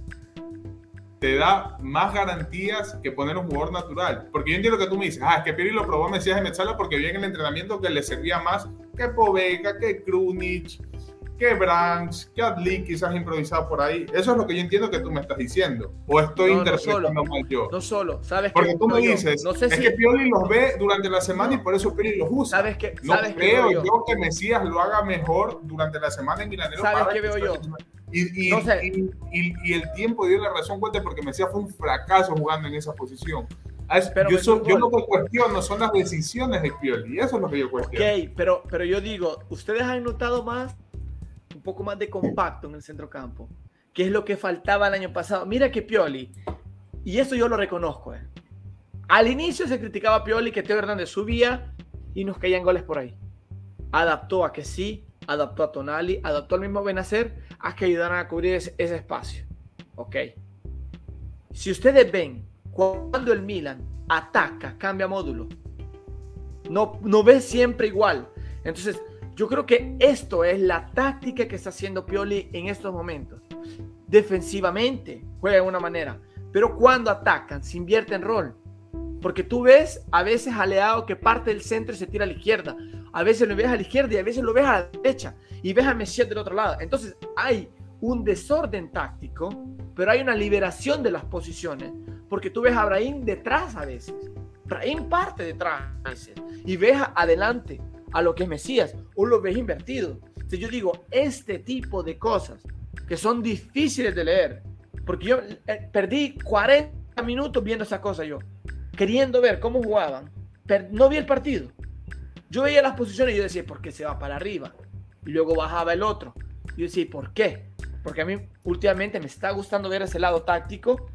te da más garantías que poner un jugador natural. Porque yo entiendo que tú me dices, ah, es que Pioli lo probó Mesías de Metzala porque vi en el entrenamiento que le servía más que Povega, que Krunic, que Branks, que Adli quizás improvisado por ahí. Eso es lo que yo entiendo que tú me estás diciendo. O estoy interpretando mal yo. No solo, ¿sabes Porque tú me dices, no sé es que Pioli los ve durante la semana y por eso Pioli los usa. ¿Sabes que, no creo yo? que Mesías lo haga mejor durante la semana en Milanero. ¿Sabes qué veo yo? Y, y, el tiempo dio la razón cuenta porque Mesías fue un fracaso jugando en esa posición. Pero yo, yo, lo que cuestiono son las decisiones de Pioli, eso es lo que yo cuestiono. Ok, pero, pero yo digo, ¿ustedes han notado más, un poco más de compacto en el centro campo? Que es lo que faltaba el año pasado. Mira que Pioli, y eso yo lo reconozco, eh. al inicio se criticaba a Pioli que Teo Hernández subía y nos caían goles por ahí. Adaptó a que sí, adaptó a Tonali, adaptó al mismo Benacer a que ayudaran a cubrir ese, espacio. Ok. Si ustedes ven cuando el Milan ataca, cambia módulo, no, no ve siempre igual. Entonces, yo creo que esto es la táctica que está haciendo Pioli en estos momentos. Defensivamente juega de una manera, pero cuando atacan, se invierte en rol. Porque tú ves a veces aleado que parte del centro y se tira a la izquierda. A veces lo ves a la izquierda y a veces lo ves a la derecha. Y ves a Messi del otro lado. Entonces hay un desorden táctico, pero hay una liberación de las posiciones. Porque tú ves a Brahim detrás a veces. Brahim parte detrás a veces. Y ves adelante a lo que es Mesías. O lo ves invertido. Si yo digo, este tipo de cosas que son difíciles de leer. Porque yo eh, perdí 40 minutos viendo esa cosa yo queriendo ver cómo jugaban, no vi el partido. Yo veía las posiciones y yo decía, ¿por qué se va para arriba? Y luego bajaba el otro. Y yo decía, ¿por qué? Porque a mí últimamente me está gustando ver ese lado táctico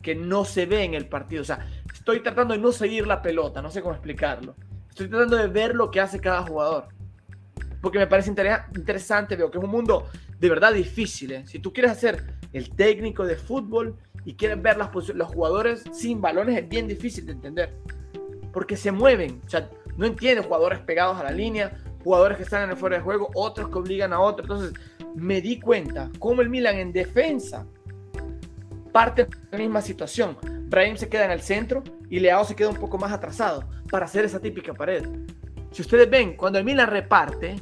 que no se ve en el partido. O sea, estoy tratando de no seguir la pelota, no sé cómo explicarlo. Estoy tratando de ver lo que hace cada jugador. Porque me parece interesante, veo que es un mundo de verdad difícil. ¿eh? Si tú quieres hacer el técnico de fútbol, y quieren ver las los jugadores sin balones es bien difícil de entender. Porque se mueven. O sea, no entienden jugadores pegados a la línea, jugadores que están en el fuera de juego, otros que obligan a otros. Entonces, me di cuenta cómo el Milan en defensa parte de la misma situación. Brahim se queda en el centro y Leao se queda un poco más atrasado para hacer esa típica pared. Si ustedes ven, cuando el Milan reparte,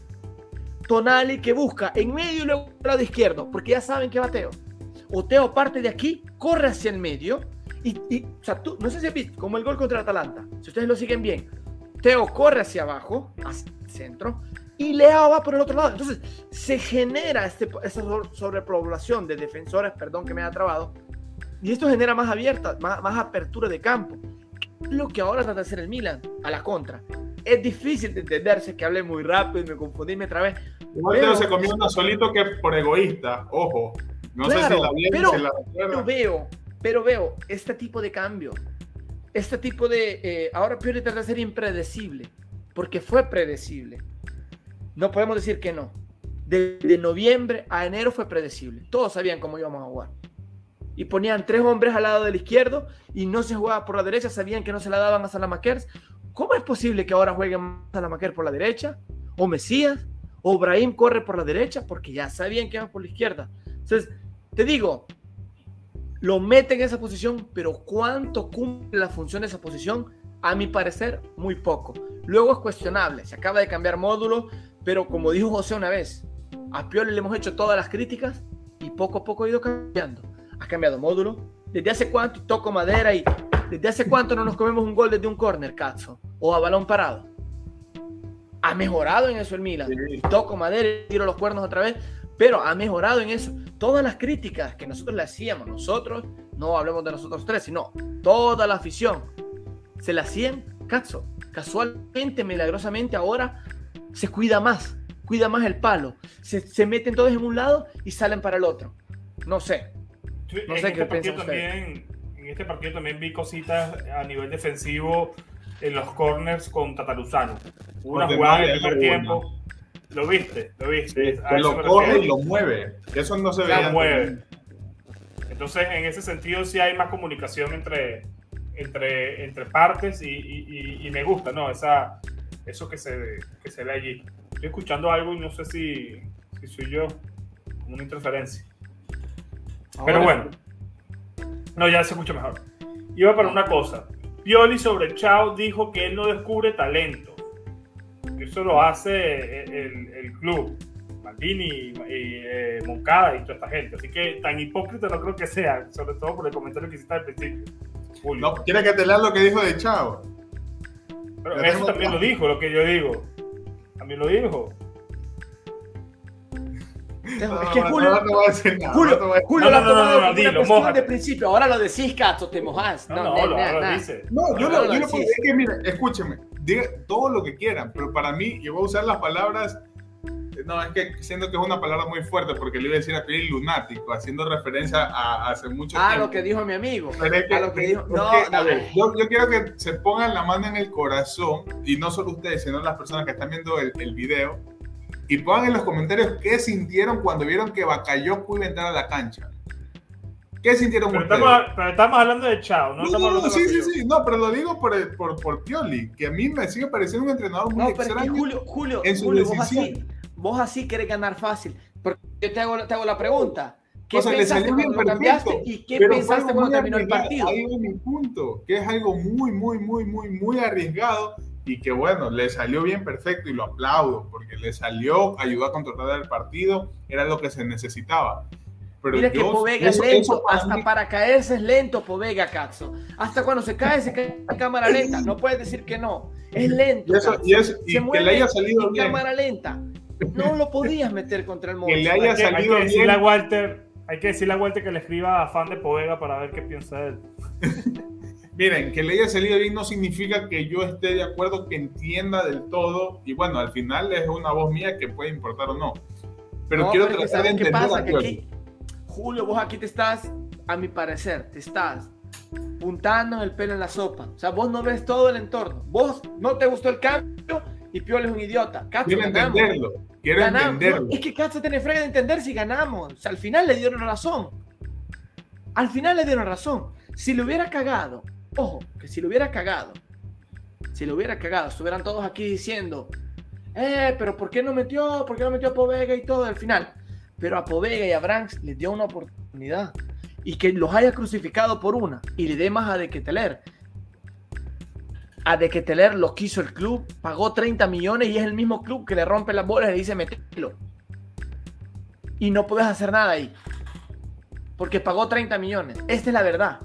Tonali que busca en medio y luego lado izquierdo, porque ya saben que bateo. O Teo parte de aquí, corre hacia el medio y, o sea, tú, no sé si has visto, como el gol contra Atalanta, si ustedes lo siguen bien, Teo corre hacia abajo, hacia el centro, y Leo va por el otro lado. Entonces, se genera este, esta sobrepoblación de defensores, perdón que me haya trabado, y esto genera más abierta, más, más apertura de campo. Lo que ahora trata de hacer el Milan, a la contra. Es difícil de entenderse que hablé muy rápido y me confundí otra vez. Igual Teo se comió una solito que por egoísta, ojo. No sé si la pero, la veo, pero veo este tipo de cambio. Este tipo de. Eh, ahora Pioli trata de ser impredecible. Porque fue predecible. No podemos decir que no. De, noviembre a enero fue predecible. Todos sabían cómo íbamos a jugar. Y ponían tres hombres al lado del izquierdo y no se jugaba por la derecha. Sabían que no se la daban a Salamakers. ¿Cómo es posible que ahora jueguen Salamaker por la derecha? ¿O Mesías? ¿O Brahim corre por la derecha? Porque ya sabían que iban por la izquierda. Entonces, te digo, lo mete en esa posición, pero ¿cuánto cumple la función de esa posición? A mi parecer, muy poco. Luego es cuestionable, se acaba de cambiar módulo, pero como dijo José una vez, a Pioli le hemos hecho todas las críticas y poco a poco ha ido cambiando. Ha cambiado módulo. ¿Desde hace cuánto toco madera y desde hace cuánto no nos comemos un gol desde un corner, Cazzo? O a balón parado. Ha mejorado en eso el Milan. toco madera y tiro los cuernos otra vez pero ha mejorado en eso. Todas las críticas que nosotros le hacíamos, nosotros, no hablemos de nosotros tres, sino toda la afición, se la hacían caso. Casualmente, milagrosamente, ahora se cuida más, cuida más el palo. Se, meten todos en un lado y salen para el otro. No sé. No sé qué este también, En este partido también vi cositas a nivel defensivo en los corners con Tataruzano. Una jugada en el primer tiempo lo viste, lo viste. que lo corre y lo mueve. Eso no se ve. mueve. Entonces, en ese sentido, sí hay más comunicación entre, entre, entre partes y, y, me gusta, ¿no? Esa, eso que se, que se ve allí. Estoy escuchando algo y no sé si, si soy yo, como una interferencia. Pero bueno. No, ya se escucha mejor. Iba para una cosa. Pioli sobre Chao dijo que él no descubre talento. Eso lo hace el, el club. Maldini y, eh, Moncada y toda esta gente. Así que tan hipócrita no creo que sea, sobre todo por el comentario que hiciste al principio. Julio. No, ¿Quieres que te lea lo que dijo de Chao? Pero eso también lo dijo, lo que yo digo. También lo dijo. es que Julio, no, no, a decir nada, Julio, Julio lo ha tomado como una cuestión de principio. Ahora lo decís, Cato, te mojás. No, no, no, lo dice. No, yo lo, yo lo puedo decir que, mire, escúcheme, diga todo lo que quieran, pero para mí, yo voy a usar las palabras no, es que siento que es una palabra muy fuerte porque le iba a decir a Pili lunático, haciendo referencia a, hace mucho ah, tiempo. lo que dijo mi amigo. a lo que dijo. No, no, yo, yo, quiero que se pongan la mano en el corazón, y no solo ustedes, sino las personas que están viendo el, el video, y pongan en los comentarios qué sintieron cuando vieron que Bakayoko iba a entrar a la cancha. ¿Qué sintieron pero estamos, pero estamos, hablando de Chao, ¿no? No, no, sí, sí, sí, no, pero lo digo por, por, por, Pioli, que a mí me sigue pareciendo un entrenador muy no, extraño Julio, Julio, en su Julio, decisión vos así querés ganar fácil. Porque yo te hago, te hago la pregunta. ¿Qué o sea, pensaste cuando lo cambiaste y qué pensaste cuando terminó el partido? Ahí va mi punto, que es algo muy, muy, muy, muy, muy arriesgado y que bueno, le salió bien perfecto y lo aplaudo porque le salió, ayudó a controlar el partido, era lo que se necesitaba. Pero Mira que Povega es lento, hasta para caerse es lento Povega, Cazzo. Hasta cuando se cae, se cae en cámara lenta. No puedes decir que no. Es lento. Y, eso, y, es, y que le haya salido en bien. cámara lenta. No lo podías meter contra el monstruo. Que le haya salido hay que, decirle a Walter, hay que decirle a Walter que le escriba a fan de Povega para ver qué piensa él. Miren, que le haya salido bien no significa que yo esté de acuerdo, que entienda del todo. Y bueno, al final es una voz mía que puede importar o no. Pero quiero tratar de entender. Pasa? Que aquí, Julio, vos aquí te estás, a mi parecer, te estás puntando el pelo en la sopa. O sea, vos no ves todo el entorno. Vos no te gustó el cambio y Piolo es un idiota. quiero entenderlo. Quiero entenderlo. es que Katz tiene frega de entender si ganamos. al final le dieron razón. Al final le dieron razón. Si lo hubiera cagado, ojo, que si lo hubiera cagado, si lo hubiera cagado, estuvieran todos aquí diciendo, eh, pero ¿por qué no metió? ¿Por qué no metió a Povega y todo al final? Pero a Povega y a Branks les dio una oportunidad. Y que los haya crucificado por una y le dé más a De Keteler a De Keteler lo quiso el club, pagó 30 millones y es el mismo club que le rompe las bolas y le dice metelo. Y no puedes hacer nada ahí. Porque pagó 30 millones. Esta es la verdad.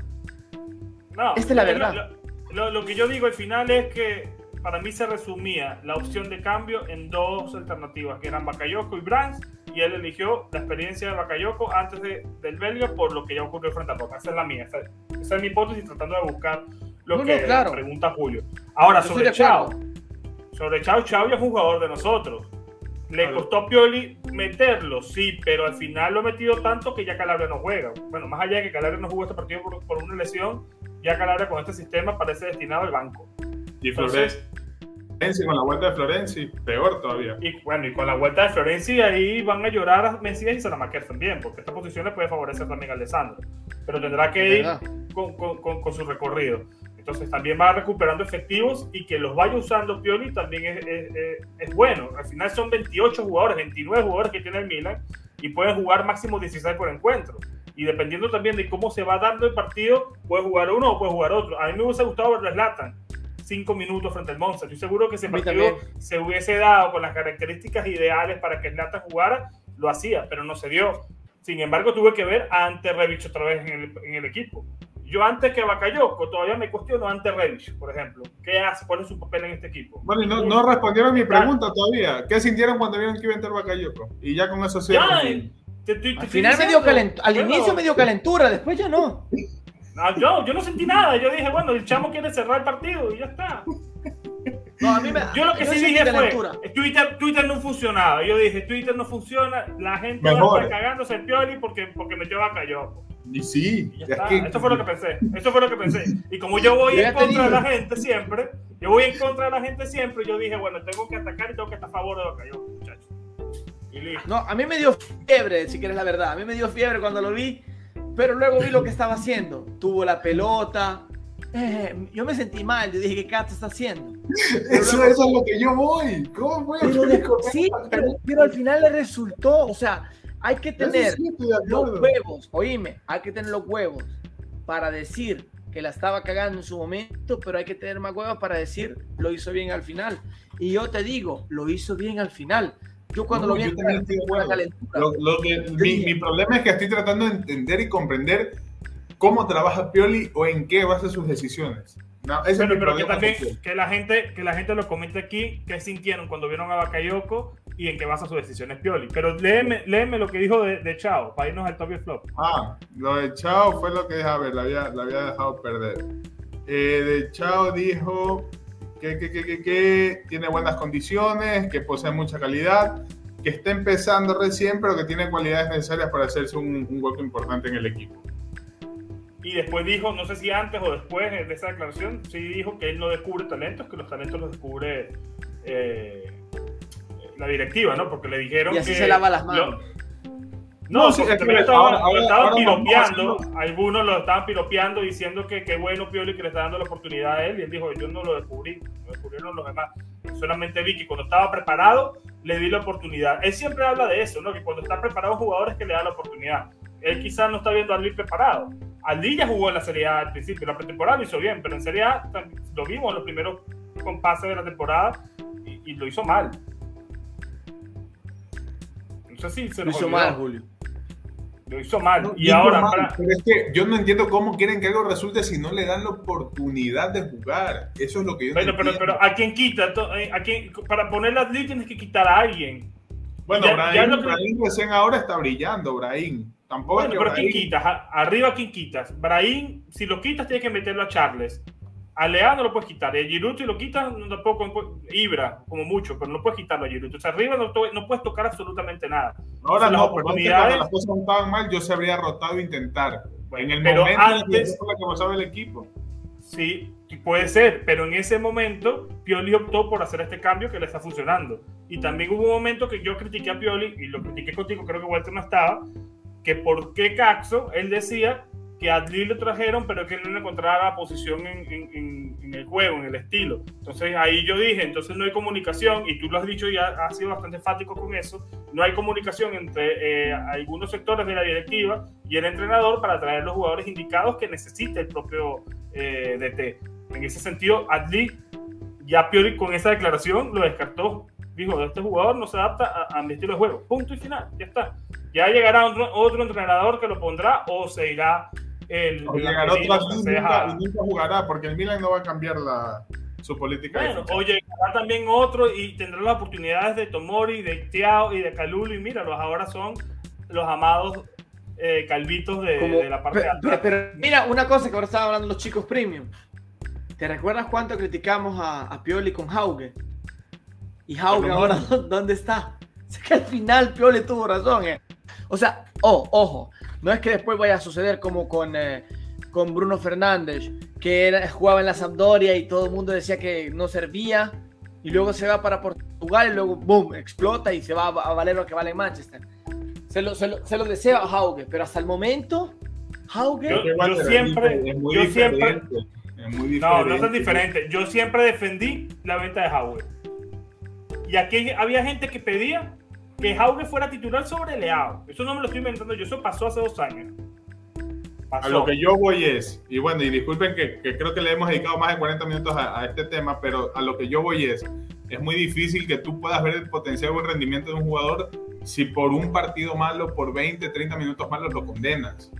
No, Esta es la verdad. Lo, lo, que yo digo al final es que para mí se resumía la opción de cambio en dos alternativas, que eran Bakayoko y Brands, y él eligió la experiencia de Bakayoko antes de, del belga por lo que ya ocurrió frente a Boca. Esa es la mía, esa, esa es mi hipótesis tratando de buscar lo que pregunta Julio. Ahora, sobre Chao. Sobre Chao, Chao ya es un jugador de nosotros. Le costó a Pioli meterlo, sí, pero al final lo ha metido tanto que ya Calabria no juega. Bueno, más allá de que Calabria no jugó este partido por, una lesión, ya Calabria con este sistema parece destinado al banco. Y Florenzi, con la vuelta de Florenzi, peor todavía. Y bueno, y con la vuelta de Florenzi ahí van a llorar a Mesías y Salamaquer también, porque esta posición le puede favorecer también a Alessandro. Pero tendrá que ir con, con, con su recorrido. Entonces también va recuperando efectivos y que los vaya usando Pioli también es, es, bueno. Al final son 28 jugadores, 29 jugadores que tiene el Milan y pueden jugar máximo 16 por encuentro. Y dependiendo también de cómo se va dando el partido, puede jugar uno o puede jugar otro. A mí me hubiese gustado ver a Slatan 5 minutos frente al Monza. Estoy seguro que ese partido se hubiese dado con las características ideales para que Slatan jugara, lo hacía, pero no se dio. Sin embargo, tuve que ver a Ante Revich otra vez en el, en el equipo yo antes que Bakayoko todavía me cuestiono ante Revich, por ejemplo. ¿Qué hace? ¿Cuál es su papel en este equipo? Bueno, y no, no respondieron mi pregunta todavía. ¿Qué sintieron cuando vieron que iba a entrar Bakayoko? Y ya con eso se... Al final me dio calentura, al inicio me dio calentura, después ya no. No, yo, yo no sentí nada. Yo dije, bueno, el chamo quiere cerrar el partido y ya está. No, a mí me, yo lo que sí dije fue, Twitter, Twitter no funcionaba. Yo dije, Twitter no funciona, la gente va a estar cagándose el pioli porque, porque metió a Bakayoko. Y sí, Esto fue lo que pensé. Eso fue lo que pensé. Y como yo voy en contra de la gente siempre, yo voy en contra de la gente siempre, yo dije, bueno, tengo que atacar y tengo que estar a favor de lo que yo, muchachos. No, a mí me dio fiebre, si quieres la verdad. A mí me dio fiebre cuando lo vi, pero luego vi lo que estaba haciendo. Tuvo la pelota. Eh, yo me sentí mal, yo dije, ¿qué Cato está haciendo? Eso, eso, es lo que yo voy. ¿Cómo voy a Sí, pero al final le resultó, o sea, hay que tener los huevos, oíme, hay que tener los huevos para decir que la estaba cagando en su momento, pero hay que tener más huevos para decir lo hizo bien al final. Y yo te digo, lo hizo bien al final. Yo cuando No, lo vi yo también estoy de acuerdo. calentura, Lo- lo que- mi, mi problema es que estoy tratando de entender y comprender cómo trabaja Pioli o en qué basa sus decisiones. No, ese es Pero, mi pero que también que la gente que la gente lo comente aquí qué sintieron cuando vieron a Bakayoko y en qué basa sus decisiones Pioli. Pero léeme, léeme lo que dijo de, de Chao para irnos al top y el flop. Ah, lo de Chao fue lo que a ver, la había, la había dejado perder. Eh, de Chao dijo que, que, que, que- que tiene buenas condiciones, que posee mucha calidad, que está empezando recién, pero que tiene cualidades necesarias para hacerse un, un hueco importante en el equipo. Y después dijo, no sé si antes o después de esa declaración, sí dijo que él no descubre talentos, que los talentos los descubre eh, la directiva, ¿no? Porque le dijeron y así que se lava las lo- manos. No, No, sí, porque es que estaban, ahora- lo estaban ahora piropeando, algunos lo estaban piropeando diciendo que qué bueno Pioli que le está dando la oportunidad a él y él dijo, yo no lo descubrí, lo descubrieron los demás. Solamente vi que cuando estaba preparado le di la oportunidad. Él siempre habla de eso, ¿no? Que cuando está preparado un jugador es que le da la oportunidad. Él quizás no está viendo a Aldi preparado. Aldi ya jugó en la Serie A al principio, la pretemporada lo hizo bien, pero en Serie A lo vimos en los primeros compases de la temporada y, y lo hizo mal. No sé si se Lo hizo olvidó. mal, Julio. Lo hizo mal. No, y ahora, mal, para- pero es que yo no entiendo cómo quieren que algo resulte si no le dan la oportunidad de jugar. Eso es lo que yo Bueno, no pero, entiendo. pero ¿a quién quita? Eh, ¿A quién? Para poner la ley tienes que quitar a alguien. Bueno, ya- Brahim, ya recién ahora está brillando, Brahim. Tampoco Bueno, es que pero ¿quién Brahim- quitas? A- Arriba, ¿quién quitas? Brahim, si lo quitas, tienes que meterlo a Charles. A Lea no lo puedes quitar. Y a Giroud, si lo quitas, no, tampoco. Ibra, como mucho, pero no puedes quitarlo a Giroud. O sea, arriba no, no puedes tocar absolutamente nada. Ahora las no, que oportunidades- cuando las cosas no estaban mal, yo se habría rotado e intentar. En el pero momento en antes- fue la que pasaba el equipo. Sí, puede ser, pero en ese momento Pioli optó por hacer este cambio que le está funcionando. Y también hubo un momento que yo critiqué a Pioli, y lo critiqué contigo, creo que Walter no estaba, que por qué Caxo, él decía que a Adli lo trajeron, pero que no encontraba posición en, en- en- el juego, en el estilo. Entonces ahí yo dije, entonces no hay comunicación, y tú lo has dicho y ha- has sido bastante enfático con eso, no hay comunicación entre eh, algunos sectores de la directiva y el entrenador para traer los jugadores indicados que necesita el propio eh, DT. En ese sentido, Adli, ya Pioli con esa declaración lo descartó. Dijo, este jugador no se adapta a, a mi estilo de juego. Punto y final, ya está. Ya llegará otro, otro entrenador que lo pondrá o se irá el, O llegará nunca, y nunca jugará, porque el Milan no va a cambiar la, su política. Bueno, o llegará también otro y tendrá las oportunidades de Tomori, de Tiao y de Calulu. Y míralos, ahora son los amados eh, calvitos de, Como- de la parte de pero, atrás. pero- pero mira, una cosa que ahora estaban hablando los chicos premium. ¿Te recuerdas cuánto criticamos a, a Pioli con Hauge? Y Hauge Pero ahora, no. ¿dónde está? O sea que al final Pioli tuvo razón. eh. O sea, oh, ojo, no es que después vaya a suceder como con, eh, con Bruno Fernández, que era- jugaba en la Sampdoria y todo el mundo decía que no servía, y luego se va para Portugal y luego, boom, explota y se va a, a valer lo que vale en Manchester. Se lo, se lo, se lo deseo a Hauge, pero hasta el momento, Hauge... Yo- Walter, siempre- es muy yo siempre- diferente, Es muy No, no es diferente. Yo siempre defendí la venta de Hauge. Y aquí había gente que pedía que Hauge fuera titular sobre Leao. Eso no me lo estoy inventando yo, eso pasó hace dos años. Pasó. A lo que yo voy es, y bueno, y disculpen que, que creo que le hemos dedicado más de 40 minutos a, a este tema, pero a lo que yo voy es, es muy difícil que tú puedas ver el potencial o el rendimiento de un jugador si por un partido malo, por 20, 30 minutos malos lo condenas.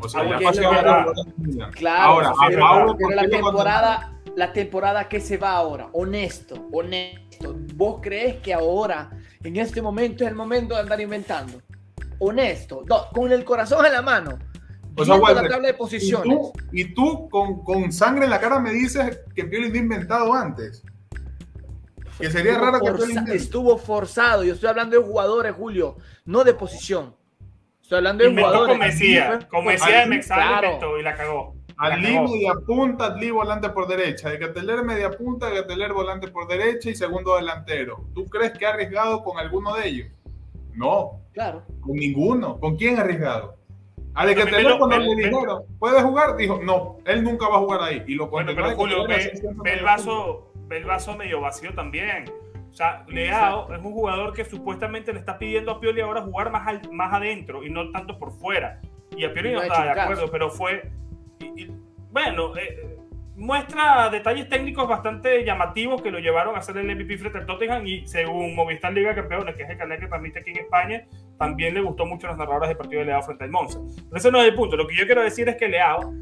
O sea, ya pasó Claro, Ahora, sí, a pero- Paulo, pero ¿por la temporada, la temporada que se va ahora, honesto, honesto. ¿Vos crees que ahora, en este momento, es el momento de andar inventando? Honesto, no, con el corazón en la mano. O sea, la tabla de Y posiciones. tú, y tú con, con sangre en la cara me dices que Pioli no ha inventado antes. Que sería Estuvo raro que forza- estuvo forzado. Yo estoy hablando de jugadores, Julio, no de posición. Estoy hablando de Inventó jugadores. con Mesía. Con Mesía de Mexal claro. inventó y la cagó. Cagó. media punta, Ali volante por derecha. De Cateler media punta, de Cateler volante por derecha y segundo delantero. ¿Tú crees que ha arriesgado con alguno de ellos? No, Claro. con ninguno. ¿Con quién ha arriesgado? A de Pero Cateler cuando Melo- le dijeron, ¿puede jugar? Dijo, no, él nunca va a jugar ahí. Y lo Bueno, pero Julio, ve, ve el vaso, ve el vaso medio vacío también. O sea, Leao es un jugador que supuestamente le está pidiendo a Pioli ahora jugar más, al- más adentro y no tanto por fuera. Y a Pioli no no estaba de caso. acuerdo, pero fue, bueno, eh, muestra detalles técnicos bastante llamativos que lo llevaron a hacer el MVP frente al Tottenham y según Movistar Liga Campeones, que es el canal que transmite aquí en España, también le gustó mucho a los narradores del partido de Leao frente al Monza. Pero ese no es el punto. Lo que yo quiero decir es que Leao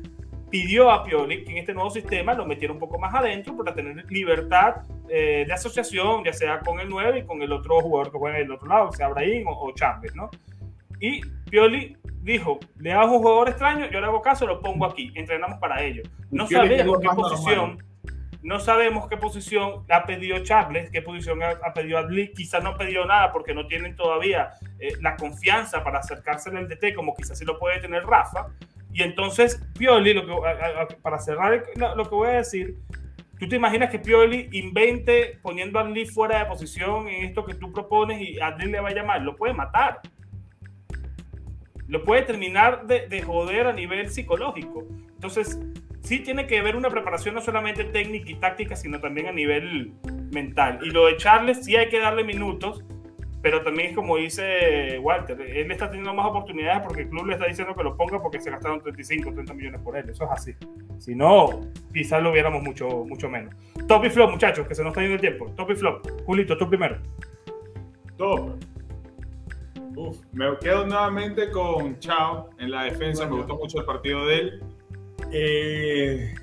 pidió a Pioli que en este nuevo sistema lo metiera un poco más adentro para tener libertad eh, de asociación, ya sea con el 9 y con el otro jugador que juega en el otro lado, sea Brahim o, o Chambers, ¿no? Y Pioli dijo, le hago un jugador extraño, yo le hago caso, lo pongo aquí, entrenamos para ello. No sabemos qué posición, no sabemos qué posición ha pedido Charles, qué posición ha, pedido Adli, quizás no ha pedido nada porque no tienen todavía eh, la confianza para acercarse al DT como quizás sí lo puede tener Rafa. Y entonces Pioli, lo que, para cerrar lo que voy a decir, ¿Tú te imaginas que Pioli invente poniendo a Adli fuera de posición en esto que tú propones y Adli le va a llamar? Lo puede matar lo puede terminar de, joder a nivel psicológico. Entonces, sí tiene que haber una preparación no solamente técnica y táctica, sino también a nivel mental. Y lo de Charles sí hay que darle minutos, pero también como dice Walter, él está teniendo más oportunidades porque el club le está diciendo que lo ponga porque se gastaron 35, 30 millones por él. Eso es así. Si no, quizás lo viéramos mucho, mucho menos. Top y flop, muchachos, que se nos está yendo el tiempo. Top y flop. Julito, tú primero. Top. Uf, me quedo nuevamente con Chao en la defensa. me gustó mucho el partido de él. Eh,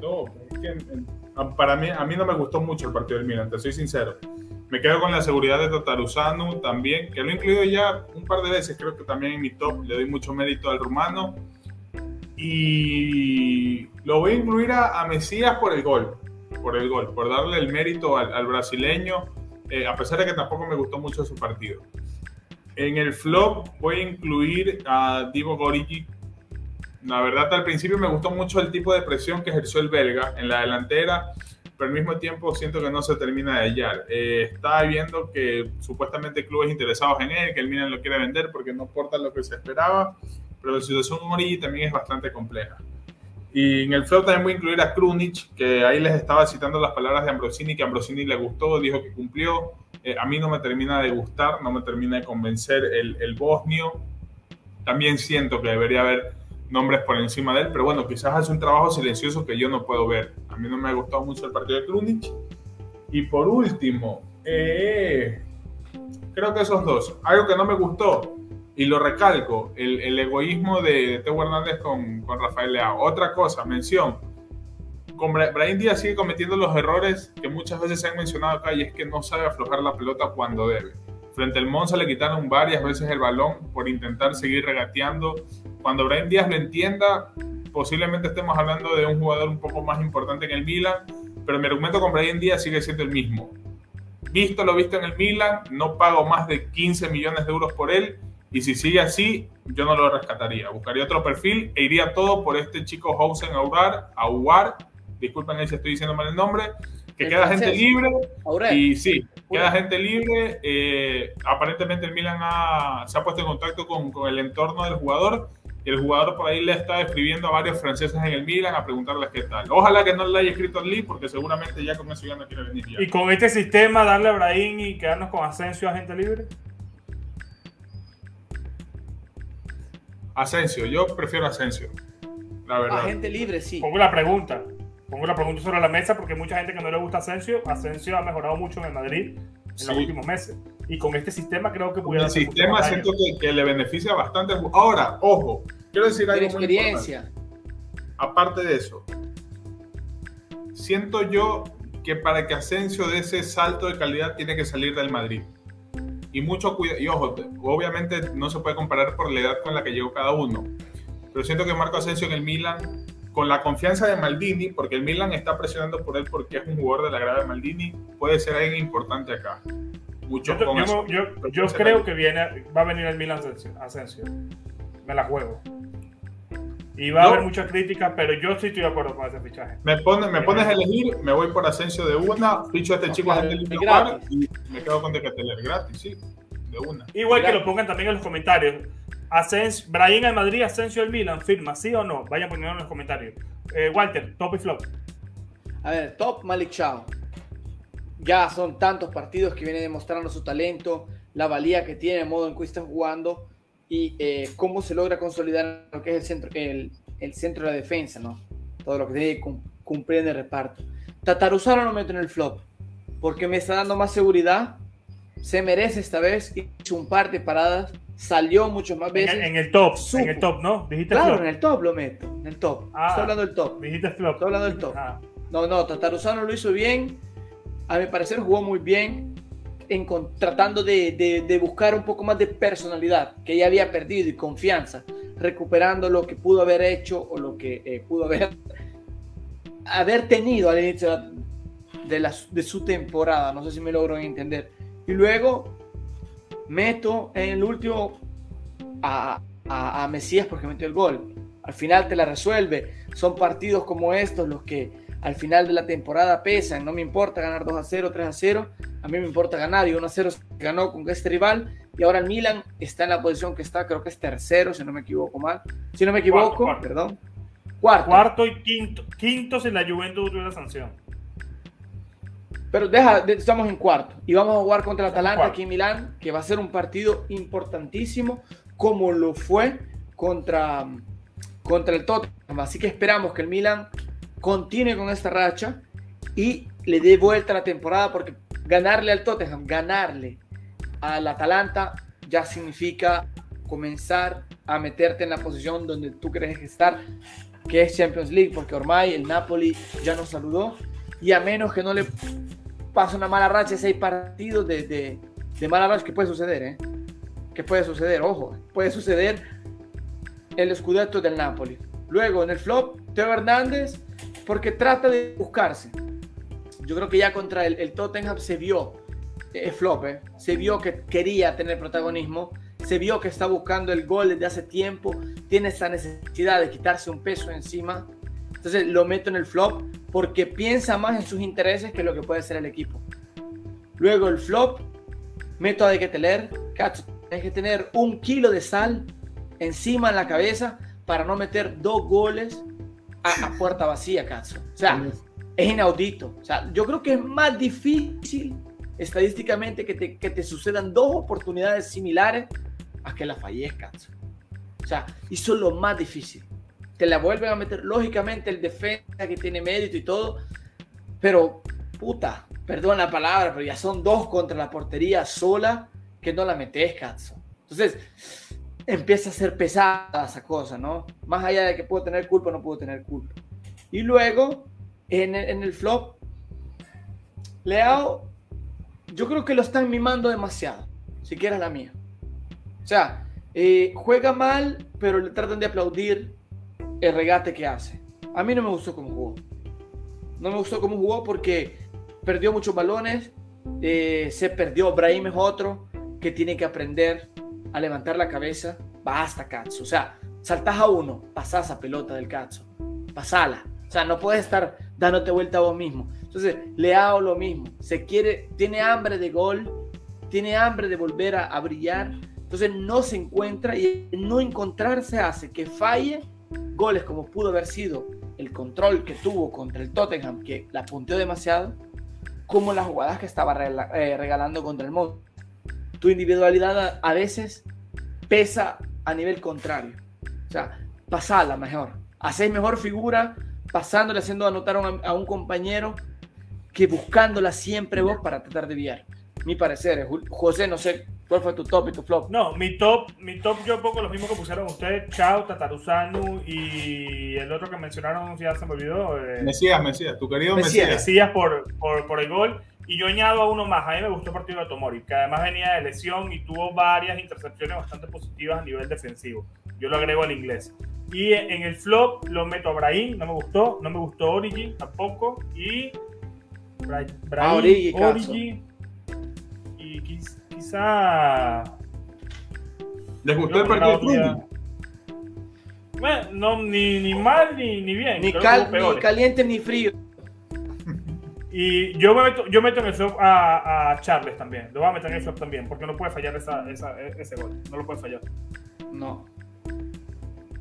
no, es que para mí, a mí no me gustó mucho el partido del Milan, te soy sincero. Me quedo con la seguridad de Totaruzano también, que lo he incluido ya un par de veces, creo que también en mi top le doy mucho mérito al rumano. Y lo voy a incluir a, Mesías por el gol, por el gol, por darle el mérito al, brasileño, eh, a pesar de que tampoco me gustó mucho su partido. En el flop voy a incluir a Divo Gorigi. La verdad, al principio me gustó mucho el tipo de presión que ejerció el belga en la delantera, pero al mismo tiempo siento que no se termina de hallar. Eh, estaba viendo que supuestamente clubes interesados en él, que el Milan lo quiere vender porque no aporta lo que se esperaba, pero la situación de Origi también es bastante compleja. Y en el flop también voy a incluir a Krunic, que ahí les estaba citando las palabras de Ambrosini, que Ambrosini le gustó, dijo que cumplió. Eh, a mí no me termina de gustar, no me termina de convencer el, bosnio. También siento que debería haber nombres por encima de él, pero bueno, quizás hace un trabajo silencioso que yo no puedo ver. A mí no me ha gustado mucho el partido de Krunic. Y por último, eh, creo que esos dos. Algo que no me gustó, y lo recalco, el, egoísmo de, de Hernández con, con Rafael Leao. Otra cosa, mención con Brian Díaz sigue cometiendo los errores que muchas veces se han mencionado acá y es que no sabe aflojar la pelota cuando debe. Frente al Monza le quitaron varias veces el balón por intentar seguir regateando. Cuando Brian Díaz lo entienda, posiblemente estemos hablando de un jugador un poco más importante en el Milan, pero mi argumento con Brian Díaz sigue siendo el mismo. Visto lo visto en el Milan, no pago más de 15 millones de euros por él y si sigue así, yo no lo rescataría. Buscaría otro perfil e iría todo por este chico Hausen Aurar, Aguar, disculpen si estoy diciendo mal el nombre, que queda gente libre. Y sí, queda gente libre. Eh, aparentemente el Milan se ha puesto en contacto con, con, el entorno del jugador. Y el jugador por ahí le está escribiendo a varios franceses en el Milan a preguntarles qué tal. Ojalá que no le haya escrito a Lee, porque seguramente ya con eso ya no quiere venir. ¿Y con este sistema darle a Brahim y quedarnos con Asensio a gente libre? Asensio, yo prefiero Asensio. La verdad. A gente libre, sí. Pongo la pregunta pongo la pregunta sobre la mesa porque mucha gente que no le gusta Asensio, Asensio ha mejorado mucho en el Madrid en los últimos meses. Y con este sistema creo que pudiera El sistema siento que, le beneficia bastante. Ahora, ojo, quiero decir algo experiencia. Aparte de eso, siento yo que para que Asensio dé ese salto de calidad tiene que salir del Madrid. Y mucho cuidado, y ojo, obviamente no se puede comparar por la edad con la que llegó cada uno. Pero siento que Marco Asensio en el Milan con la confianza de Maldini, porque el Milan está presionando por él porque es un jugador de la grada de Maldini, puede ser alguien importante acá. Mucho yo, yo, creo que viene, va a venir el Milan Asensio. Me la juego. Y va a haber muchas críticas, pero yo sí estoy de acuerdo con ese fichaje. Me, pone, me pones a elegir, me voy por Asensio de una, ficho a este chico de y me quedo con Decateler gratis, sí, de una. Igual que lo pongan también en los comentarios Asensio, Brahim al Madrid, Asensio al Milan, firma, ¿sí o no? Vayan poniendo en los comentarios. Eh, Walter, top y flop. A ver, top Malik Chao. Ya son tantos partidos que viene demostrando su talento, la valía que tiene, el modo en que está jugando y eh, cómo se logra consolidar lo que es el centro, el, el centro de la defensa, ¿no? Todo lo que tiene que cumplir en el reparto. Tataruzano lo meto en el flop, porque me está dando más seguridad, se merece esta vez, hizo un par de paradas, salió mucho más veces. En, el top, en el top, ¿no? Dijiste claro, en el top lo meto, en el top. Ah, Estoy hablando del top. Dijiste flop. Estoy hablando del top. Ah. No, no, Tataruzano lo hizo bien, a mi parecer jugó muy bien, en, tratando de, de, buscar un poco más de personalidad que ya había perdido y confianza, recuperando lo que pudo haber hecho o lo que eh, pudo haber, haber tenido al inicio de, la, de su temporada. No sé si me logro entender. Y luego meto en el último a, a, a Mesías porque metió el gol. Al final te la resuelve. Son partidos como estos los que al final de la temporada pesan. No me importa ganar 2 a 0, 3 a 0. A mí me importa ganar. Y 1 a 0 ganó con este rival. Y ahora el Milan está en la posición que está. Creo que es tercero, si no me equivoco mal. Si no me equivoco, perdón. Cuarto. Cuarto y quinto. Quinto en la Juventus de la sanción. Pero deja, estamos en cuarto. Y vamos a jugar contra el Atalanta aquí en Milán. Que va a ser un partido importantísimo. Como lo fue contra, contra el Tottenham. Así que esperamos que el Milan continúe con esta racha y le dé vuelta a la temporada porque ganarle al Tottenham, ganarle al Atalanta ya significa comenzar a meterte en la posición donde tú crees estar, que es Champions League, porque Ormay, el Napoli, ya nos saludó y a menos que no le pase una mala racha, seis partidos de, de, de mala racha, que puede suceder, ¿eh? Que puede suceder, ojo, puede suceder el Scudetto del Napoli. Luego en el flop, Teo Hernández porque trata de buscarse. Yo creo que ya contra el, Tottenham se vio el eh, flop, eh, se vio que quería tener protagonismo, se vio que está buscando el gol desde hace tiempo, tiene esa necesidad de quitarse un peso encima. Entonces lo meto en el flop porque piensa más en sus intereses que lo que puede ser el equipo. Luego el flop, meto a de que tener, tienes que tener un kilo de sal encima en la cabeza para no meter dos goles a, puerta vacía, caso. O sea, es inaudito. O sea, yo creo que es más difícil estadísticamente que te, que te sucedan dos oportunidades similares a que la fallezcas. O sea, es lo más difícil. Te la vuelven a meter, lógicamente, el defensa que tiene mérito y todo, pero puta, perdón la palabra, pero ya son dos contra la portería sola que no la metes, caso. Entonces, empieza a ser pesada esa cosa, ¿no? Más allá de que puedo tener culpa, no puedo tener culpa. Y luego, en el, flop, Leao, yo creo que lo están mimando demasiado, si quieres la mía. O sea, eh, juega mal, pero le tratan de aplaudir el regate que hace. A mí no me gustó cómo jugó. No me gustó cómo jugó porque perdió muchos balones, eh, se perdió, Brahim es otro que tiene que aprender a levantar la cabeza, basta, Katsu. O sea, saltas a uno, pasás a pelota del Katsu, pasala. O sea, no puedes estar dándote vuelta a vos mismo. Entonces, le hago lo mismo. Se quiere, tiene hambre de gol, tiene hambre de volver a, brillar. Entonces, no se encuentra y no encontrarse hace que falle goles como pudo haber sido el control que tuvo contra el Tottenham, que la punteó demasiado, como las jugadas que estaba eh, regalando contra el Monte tu individualidad a, veces pesa a nivel contrario. O sea, pasala mejor. Hacéis mejor figura pasándole, haciendo anotar a un, compañero que buscándola siempre vos para tratar de guiar. Mi parecer, José, no sé cuál fue tu top y tu flop. No, mi top, mi top yo pongo lo mismo que pusieron ustedes, Chao, Tataruzanu y el otro que mencionaron, ya se me olvidó. Eh, Mesías, Mesías, tu querido Mesías. Mesías, por, por, por el gol. Y yo añado a uno más, a mí me gustó el partido de Tomori, que además venía de lesión y tuvo varias intercepciones bastante positivas a nivel defensivo. Yo lo agrego al inglés. Y en el flop lo meto a Brahim, no me gustó, no me gustó Origi tampoco. Y Brahim, ah, Origi, y quizá... ¿Les gustó el partido Bueno, no, ni, ni mal ni, ni bien. Ni, ni caliente ni frío. Y yo meto, yo meto en el flop a, a, Charles también. Lo voy a meter en el flop también, porque no puede fallar esa, esa, ese gol. No lo puede fallar. No.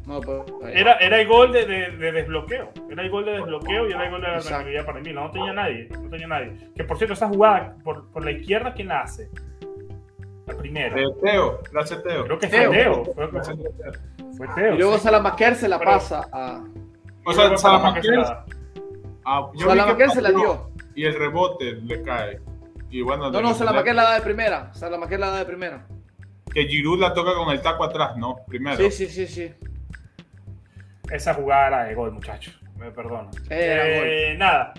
No Era, era el gol de, de, desbloqueo. Era el gol de desbloqueo y era el gol de la tranquilidad para mí. No, tenía nadie. No tenía nadie. Que por cierto, esa jugada por, por la izquierda, ¿quién la hace? La primera. Teo, la hace Teo. Creo que fue Teo. Fue Teo. Y luego sí. Salamaquer se la Pero- pasa a. O sea, Salamaquer se Salamaquer la- ah, Salamaquer se la dio. Y el rebote le cae. Y bueno, No, no, Salamaquer la da de primera. Salamaquer la da de primera. que Giroud la toca con el taco atrás, ¿no? Primero. Sí, sí, sí, sí. Esa jugada era de gol, muchachos. Me perdonan. Era Eh, Nada.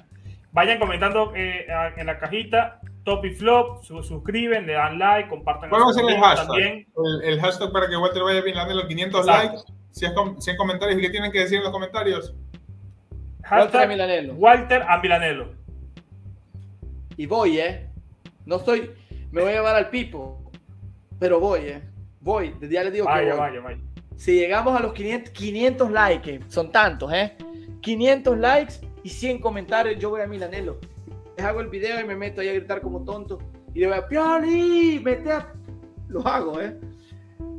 Vayan comentando eh, en la cajita top y flop, su- suscriben, le dan like, compartan ¿Cuál va a el hashtag? también. El, el hashtag para que Walter vaya ganando los 500 Exacto. likes, 100, com- 100 comentarios. ¿Y qué tienen que decir en los comentarios? Walter Hashtag. Walter a Milanelo. Y voy, ¿eh? No estoy. Me voy a llevar al pipo. Pero voy, ¿eh? Voy. Desde ya les digo que voy. vaya, vaya. Si llegamos a los 500, 500 likes, son tantos, ¿eh? 500 likes y 100 comentarios, yo voy a Milanelo. Les hago el video y me meto ahí a gritar como tonto. Y le voy a, Pioli, mete a... Lo hago, ¿eh?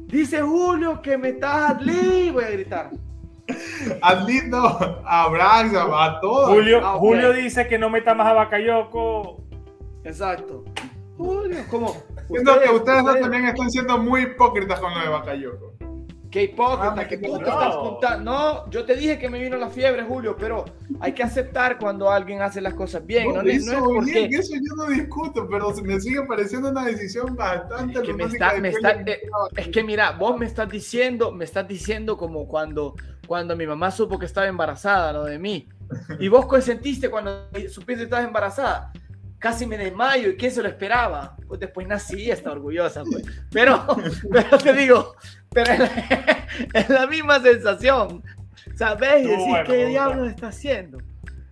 Dice Julio que metas a Lee, voy a gritar. A Lindo, a Brax, a, todos. Julio, Ah. Julio dice que no meta más a Bakayoko. Exacto. Julio, como... Siento que ustedes dos también están siendo muy hipócritas con lo de Bakayoko. Qué hipócrita, Ah, que tú te estás contando. No, yo te dije que me vino la fiebre, Julio, pero hay que aceptar cuando alguien hace las cosas bien. No, No, no es porque... bien, eso yo no discuto, pero me sigue pareciendo una decisión bastante que me está, me está- eh, es que mira, vos me estás diciendo, me estás diciendo como cuando, cuando mi mamá supo que estaba embarazada, ¿no? De mí. Y vos qué sentiste cuando supiste que estabas embarazada. Casi me desmayo, ¿y quién se lo esperaba? Pues después nací, está orgullosa, pues. Pero, pero te digo, pero es la, es la misma sensación. ¿Sabes? Y decís, bueno, ¿qué diablos está haciendo?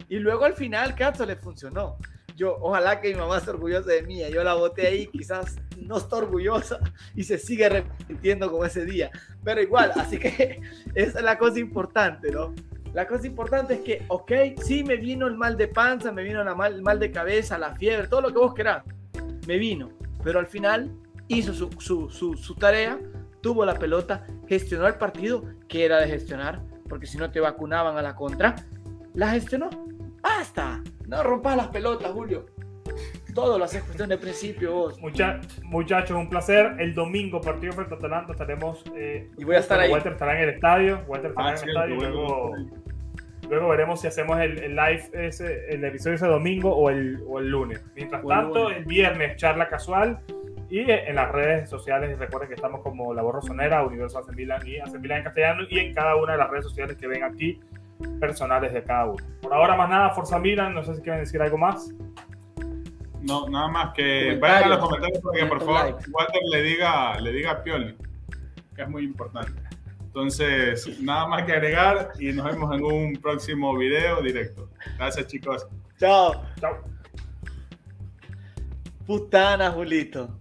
Y luego al final, Cato, le funcionó. Yo, ojalá que mi mamá esté orgullosa de mí. Yo la boté ahí, quizás no está orgullosa y se sigue repitiendo como ese día. Pero igual, así que esa es la cosa importante, ¿no? La cosa importante es que, ok, sí me vino el mal de panza, me vino la mal, el mal de cabeza, la fiebre, todo lo que vos querás. Me vino. Pero al final hizo su, su, su, su tarea, tuvo la pelota, gestionó el partido, que era de gestionar, porque si no te vacunaban a la contra. La gestionó. ¡Basta! No rompas las pelotas, Julio. Todo lo haces cuestión de principio vos. Mucha- muchachos, un placer. El domingo, partido frente a Atalanta, estaremos. eh, Y voy a estar ahí. Walter estará en el estadio. Walter estará Ah, en el cierto, estadio. luego, bueno. Luego veremos si hacemos el, el live, ese, el episodio ese domingo o el, o el lunes. Mientras O el tanto, lunes. el viernes, charla casual. Y eh, en las redes sociales, recuerden que estamos como La Voz Rosonera, Universo Hace Milan y Hace Milan en castellano. Y en cada una de las redes sociales que ven aquí, personales de cada uno. Por ahora, más nada, Forza Milan. No sé si quieren decir algo más. No, nada más que vayan a los comentarios porque por favor like. Walter le diga, le diga a Pioli, que es muy importante. Entonces, nada más que agregar y nos vemos en un próximo video directo. Gracias chicos. Chao. Chao. Putana, Julito.